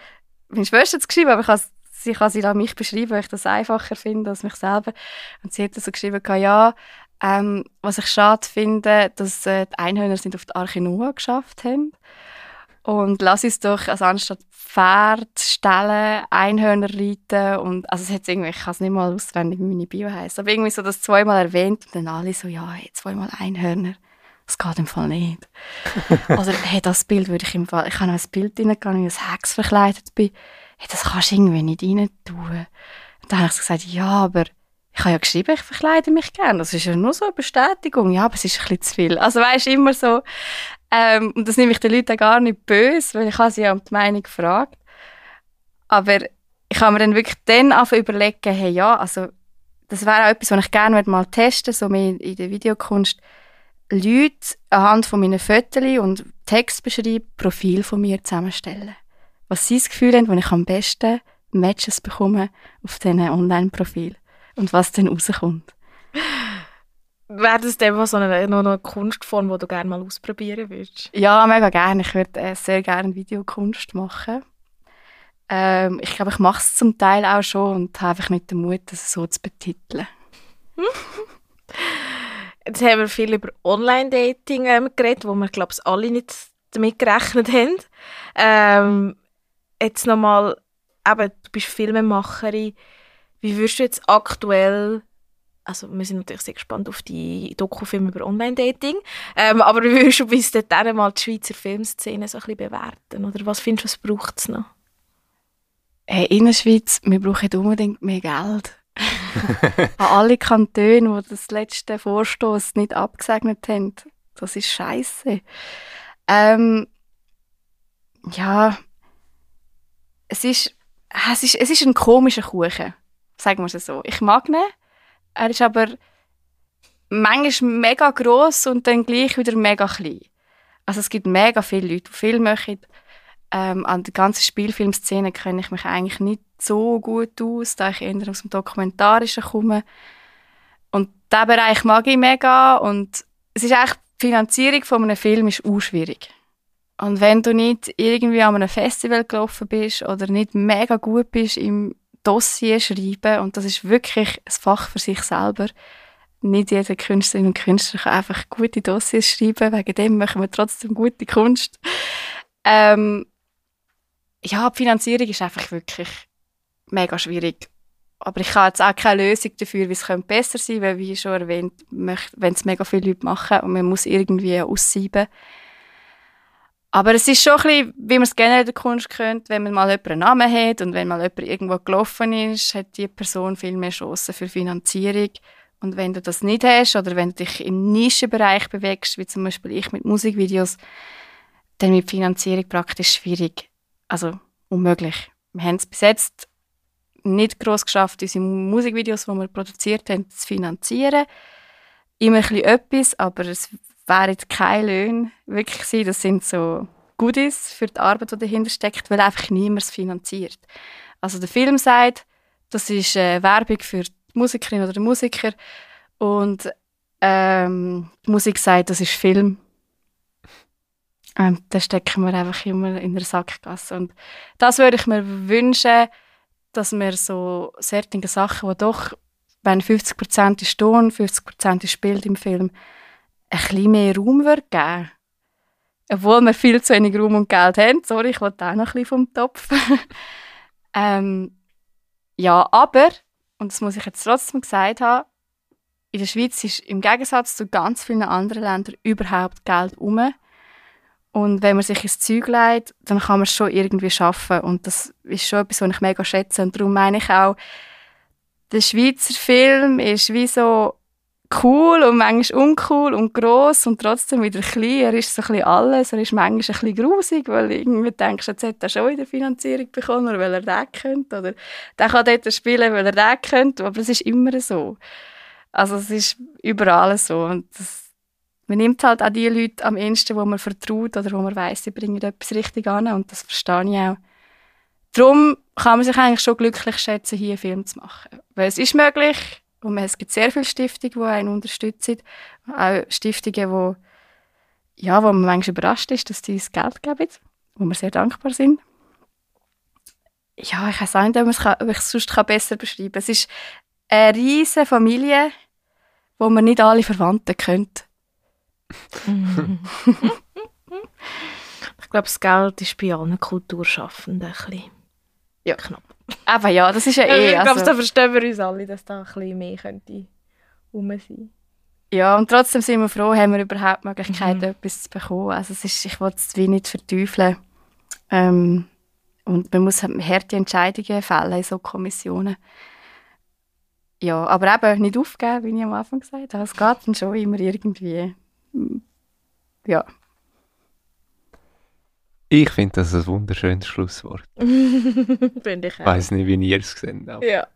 meine Schwester hat es geschrieben, aber ich habe, sie kann sie an mich beschreiben, weil ich das einfacher finde als mich selber. Und sie hat so geschrieben, ja, ähm, was ich schade finde, dass äh, die Einhörner sind auf die Arche Noah geschafft haben. Und lass uns doch, also anstatt Pferd stellen, Einhörner reiten und, also es hat irgendwie, ich kann es nicht mal auswendig, wie meine Bio heisst, aber irgendwie so das zweimal erwähnt und dann alle so, ja, hey, zweimal Einhörner. Das geht im Fall nicht. Oder, hey, das Bild würde ich im Fall, ich habe noch ein Bild reingegangen, wie ich als Hex verkleidet bin. Hey, das kannst du irgendwie nicht rein tun. Und dann habe ich so gesagt, ja, aber ich habe ja geschrieben, ich verkleide mich gerne. Das ist ja nur so eine Bestätigung. Ja, aber es ist ein bisschen zu viel. Also weißt immer so, ähm, und das nehme ich den Leuten gar nicht böse, weil ich habe sie ja um die Meinung gefragt. Aber ich habe mir dann wirklich dann überlegen, hey, ja, also das wäre auch etwas, was ich gerne mal testen würde, so mehr in der Videokunst. Leute anhand von meinen Fotos und Textbeschreibung Profil von mir zusammenstellen. Was sie das Gefühl haben, wo ich am besten Matches bekomme auf diesen Online-Profil. Und was dann rauskommt. Wäre das dem so eine, noch eine Kunstform, die du gerne mal ausprobieren würdest? Ja, mega gerne. Ich würde äh, sehr gerne Videokunst machen. Ähm, ich glaube, ich mache es zum Teil auch schon und habe einfach nicht den Mut, das so zu betiteln. Jetzt haben wir viel über Online-Dating ähm, geredet, wo wir, glaube ich, alle nicht damit gerechnet haben. Ähm, jetzt nochmal, eben, du bist Filmemacherin. Wie würdest du jetzt aktuell, also wir sind natürlich sehr gespannt auf die Dokufilme über Online-Dating, ähm, aber wie würdest du bis dahin mal die Schweizer Filmszene so ein bisschen bewerten? Oder was findest du, was braucht es noch? Hey, in der Schweiz, wir brauchen unbedingt mehr Geld. An alle Kantone, die das letzte Vorstoß nicht abgesegnet haben. Das ist scheiße. Ähm, ja, es ist, es ist, es ist ein komischer Kuchen, sagen wir es so. Ich mag ihn, er ist aber manchmal mega gross und dann gleich wieder mega klein. Also es gibt mega viele Leute, die viel machen. Ähm, an der ganzen Spielfilmszene kenne ich mich eigentlich nicht so gut aus, da ich eher aus dem Dokumentarischen komme. Und diesen Bereich mag ich mega und es ist eigentlich, die Finanzierung von einem Film ist auch schwierig. Und wenn du nicht irgendwie an einem Festival gelaufen bist oder nicht mega gut bist im Dossier schreiben, und das ist wirklich ein Fach für sich selber, nicht jeder Künstlerin und Künstler kann einfach gute Dossiers schreiben, wegen dem machen wir trotzdem gute Kunst. Ähm, ja, die Finanzierung ist einfach wirklich mega schwierig. Aber ich habe jetzt auch keine Lösung dafür, wie es besser sein könnte, weil, wie schon erwähnt, wenn es mega viele Leute machen und man muss irgendwie aussieben. Aber es ist schon ein bisschen, wie man es generell in der Kunst kennt, wenn man mal jemanden Namen hat und wenn mal jemand irgendwo gelaufen ist, hat die Person viel mehr Chancen für Finanzierung. Und wenn du das nicht hast oder wenn du dich im Nischenbereich bewegst, wie zum Beispiel ich mit Musikvideos, dann mit Finanzierung praktisch schwierig. Also unmöglich. Wir haben es bis jetzt nicht groß geschafft, unsere Musikvideos, die wir produziert haben, zu finanzieren. Immer ein bisschen etwas, aber es wären keine Löhne wirklich sein. Das sind so Goodies für die Arbeit, die dahinter steckt, weil einfach niemand es finanziert. Also der Film sagt, das ist äh, Werbung für die Musikerin oder den Musiker und ähm, die Musik sagt, das ist Film. Ähm, da stecken wir einfach immer in der Sackgasse. Und das würde ich mir wünschen, dass wir so solche Sachen, die doch, wenn 50% ist Ton, 50% ist Bild im Film, ein bisschen mehr Raum würde geben Obwohl wir viel zu wenig Raum und Geld haben. Sorry, ich wollte auch noch ein bisschen vom Topf. ähm, ja, aber, und das muss ich jetzt trotzdem gesagt haben, in der Schweiz ist im Gegensatz zu ganz vielen anderen Ländern überhaupt Geld um. Und wenn man sich ins Zeug legt, dann kann man es schon irgendwie schaffen. Und das ist schon etwas, was ich mega schätze. Und darum meine ich auch, der Schweizer Film ist wie so cool und manchmal uncool und gross und trotzdem wieder klein. Er ist so ein bisschen alles. Er ist manchmal ein bisschen grusig, weil irgendwie denkst, jetzt hat er schon wieder Finanzierung bekommen, oder weil er das könnte. Oder der kann dort spielen, weil er das könnte. Aber es ist immer so. Also es ist überall so. Und das man nimmt halt auch die Leute am ehesten, wo man vertraut oder wo man weiß, sie bringen etwas richtig an und das verstehe ich auch. Darum kann man sich eigentlich schon glücklich schätzen, hier einen Film zu machen. Weil es ist möglich und es gibt sehr viele Stiftungen, die einen unterstützen. Auch Stiftungen, wo, ja, wo man manchmal überrascht ist, dass die uns Geld geben, wo wir sehr dankbar sind. Ja, ich weiß auch nicht, ob ich es sonst besser beschreiben kann. Es ist eine riesige Familie, wo man nicht alle Verwandten kennt. ich glaube, das Geld ist bei allen Kulturschaffenden ein bisschen ja. knapp. Aber ja, das ist ja eh... Ich glaube, also, da verstehen wir uns alle, dass da ein bisschen mehr könnte rum sein ja, und trotzdem sind wir froh, haben wir überhaupt die Möglichkeit, mhm. etwas zu bekommen. Also es ist, ich will es wie nicht verteufeln. Ähm, und man muss halt harte Entscheidungen fällen in so Kommissionen. Ja, aber eben nicht aufgeben, wie ich am Anfang gesagt habe. Es geht dann schon immer irgendwie ja. Ich finde das ein wunderschönes Schlusswort. finde ich auch. Ich weiss nicht, wie ihr es gesehen habt. Ja.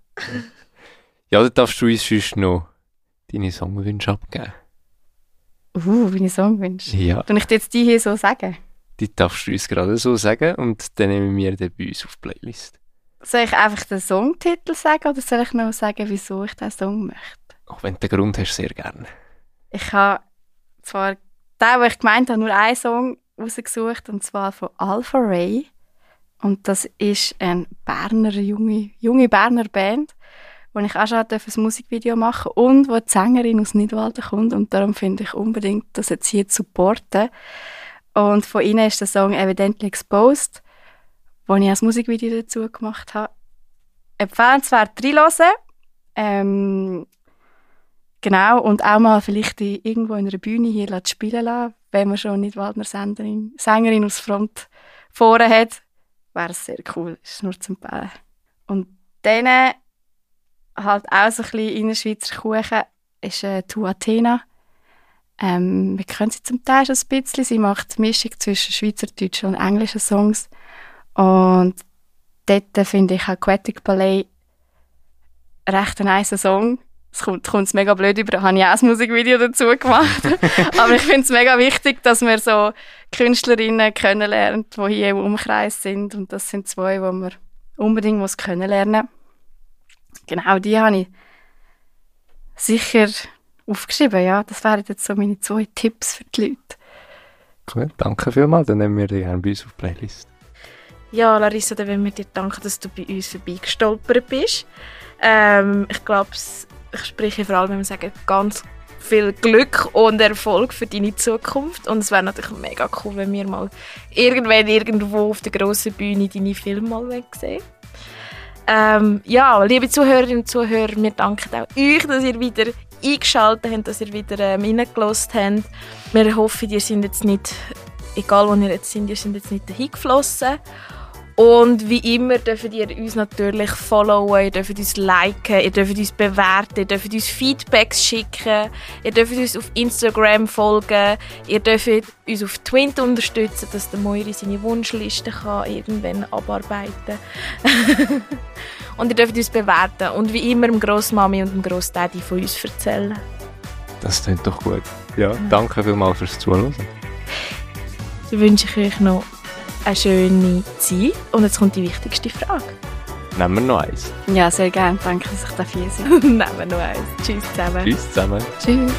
Ja, dann darfst du uns sonst noch deine Songwünsche abgeben. Uh, meine Songwünsche? Ja. Kann ich dir jetzt die hier so sagen? Die darfst du uns gerade so sagen und dann nehmen wir den bei uns auf die Playlist. Soll ich einfach den Songtitel sagen oder soll ich noch sagen, wieso ich diesen Song möchte? Auch wenn du den Grund hast, sehr gerne. Ich habe zwar der, wo ich gemeint habe, nur einen Song rausgesucht, und zwar von Alpha Ray. Und das ist eine Berner, junge, junge Berner Band, wo ich auch schon ein Musikvideo machen und wo die Sängerin aus Nidwalden kommt. Und darum finde ich unbedingt, das jetzt hier zu supporten. Und von ihnen ist der Song Evidently Exposed, wo ich ein Musikvideo dazu gemacht habe. Empfehlenswert reinhören. Ähm, Genau, und auch mal vielleicht irgendwo in einer Bühne hier spielen lassen, wenn man schon nicht Waldner Sängerin, Sängerin aus Front vorne hat, wäre es sehr cool. Ist nur zum empfehlen. Und dann halt auch so ein bisschen in der Schweizer Kuchen ist äh, Tu Athena. Ähm, wir kennen sie zum Teil schon ein bisschen. Sie macht Mischung zwischen schweizerdeutschen und englischen Songs. Und dort finde ich Aquatic Ballet recht ein nice Song es kommt, kommt mega blöd über, da habe ich auch ein Musikvideo dazu gemacht. Aber ich finde es mega wichtig, dass wir so Künstlerinnen kennenlernen, die hier im Umkreis sind. Und das sind zwei, die man unbedingt muss kennenlernen muss. Genau, die habe ich sicher aufgeschrieben. Ja, das wären jetzt so meine zwei Tipps für die Leute. Cool, danke vielmals. Dann nehmen wir die gerne bei uns auf die Playlist. Ja, Larissa, dann wollen wir dir danken, dass du bei uns vorbeigestolpert bist. Ähm, ich glaube, ich spreche vor allem, wenn wir sagen, ganz viel Glück und Erfolg für deine Zukunft. Und es wäre natürlich mega cool, wenn wir mal irgendwann irgendwo auf der grossen Bühne deine Filme mal sehen Ähm, ja, liebe Zuhörerinnen und Zuhörer, wir danken auch euch, dass ihr wieder eingeschaltet habt, dass ihr wieder ähm, reingelassen habt. Wir hoffen, ihr seid jetzt nicht, egal wo ihr jetzt seid, ihr seid jetzt nicht dahin geflossen. Und wie immer dürft ihr uns natürlich followen, ihr dürft uns liken, ihr dürft uns bewerten, ihr dürft uns Feedbacks schicken, ihr dürft uns auf Instagram folgen, ihr dürft uns auf Twint unterstützen, dass der Moiri seine Wunschliste kann irgendwann abarbeiten kann. und ihr dürft uns bewerten und wie immer dem Grossmami und dem Grossdaddy von uns erzählen. Das klingt doch gut. Ja, danke vielmals fürs Zuhören. Dann wünsche ich euch noch eine schöne Zeit. Und jetzt kommt die wichtigste Frage. Nehmen wir noch eins. Ja, sehr gerne. Danke, dass ich hier sein Nehmen wir noch eins. Tschüss zusammen. Tschüss zusammen. Tschüss.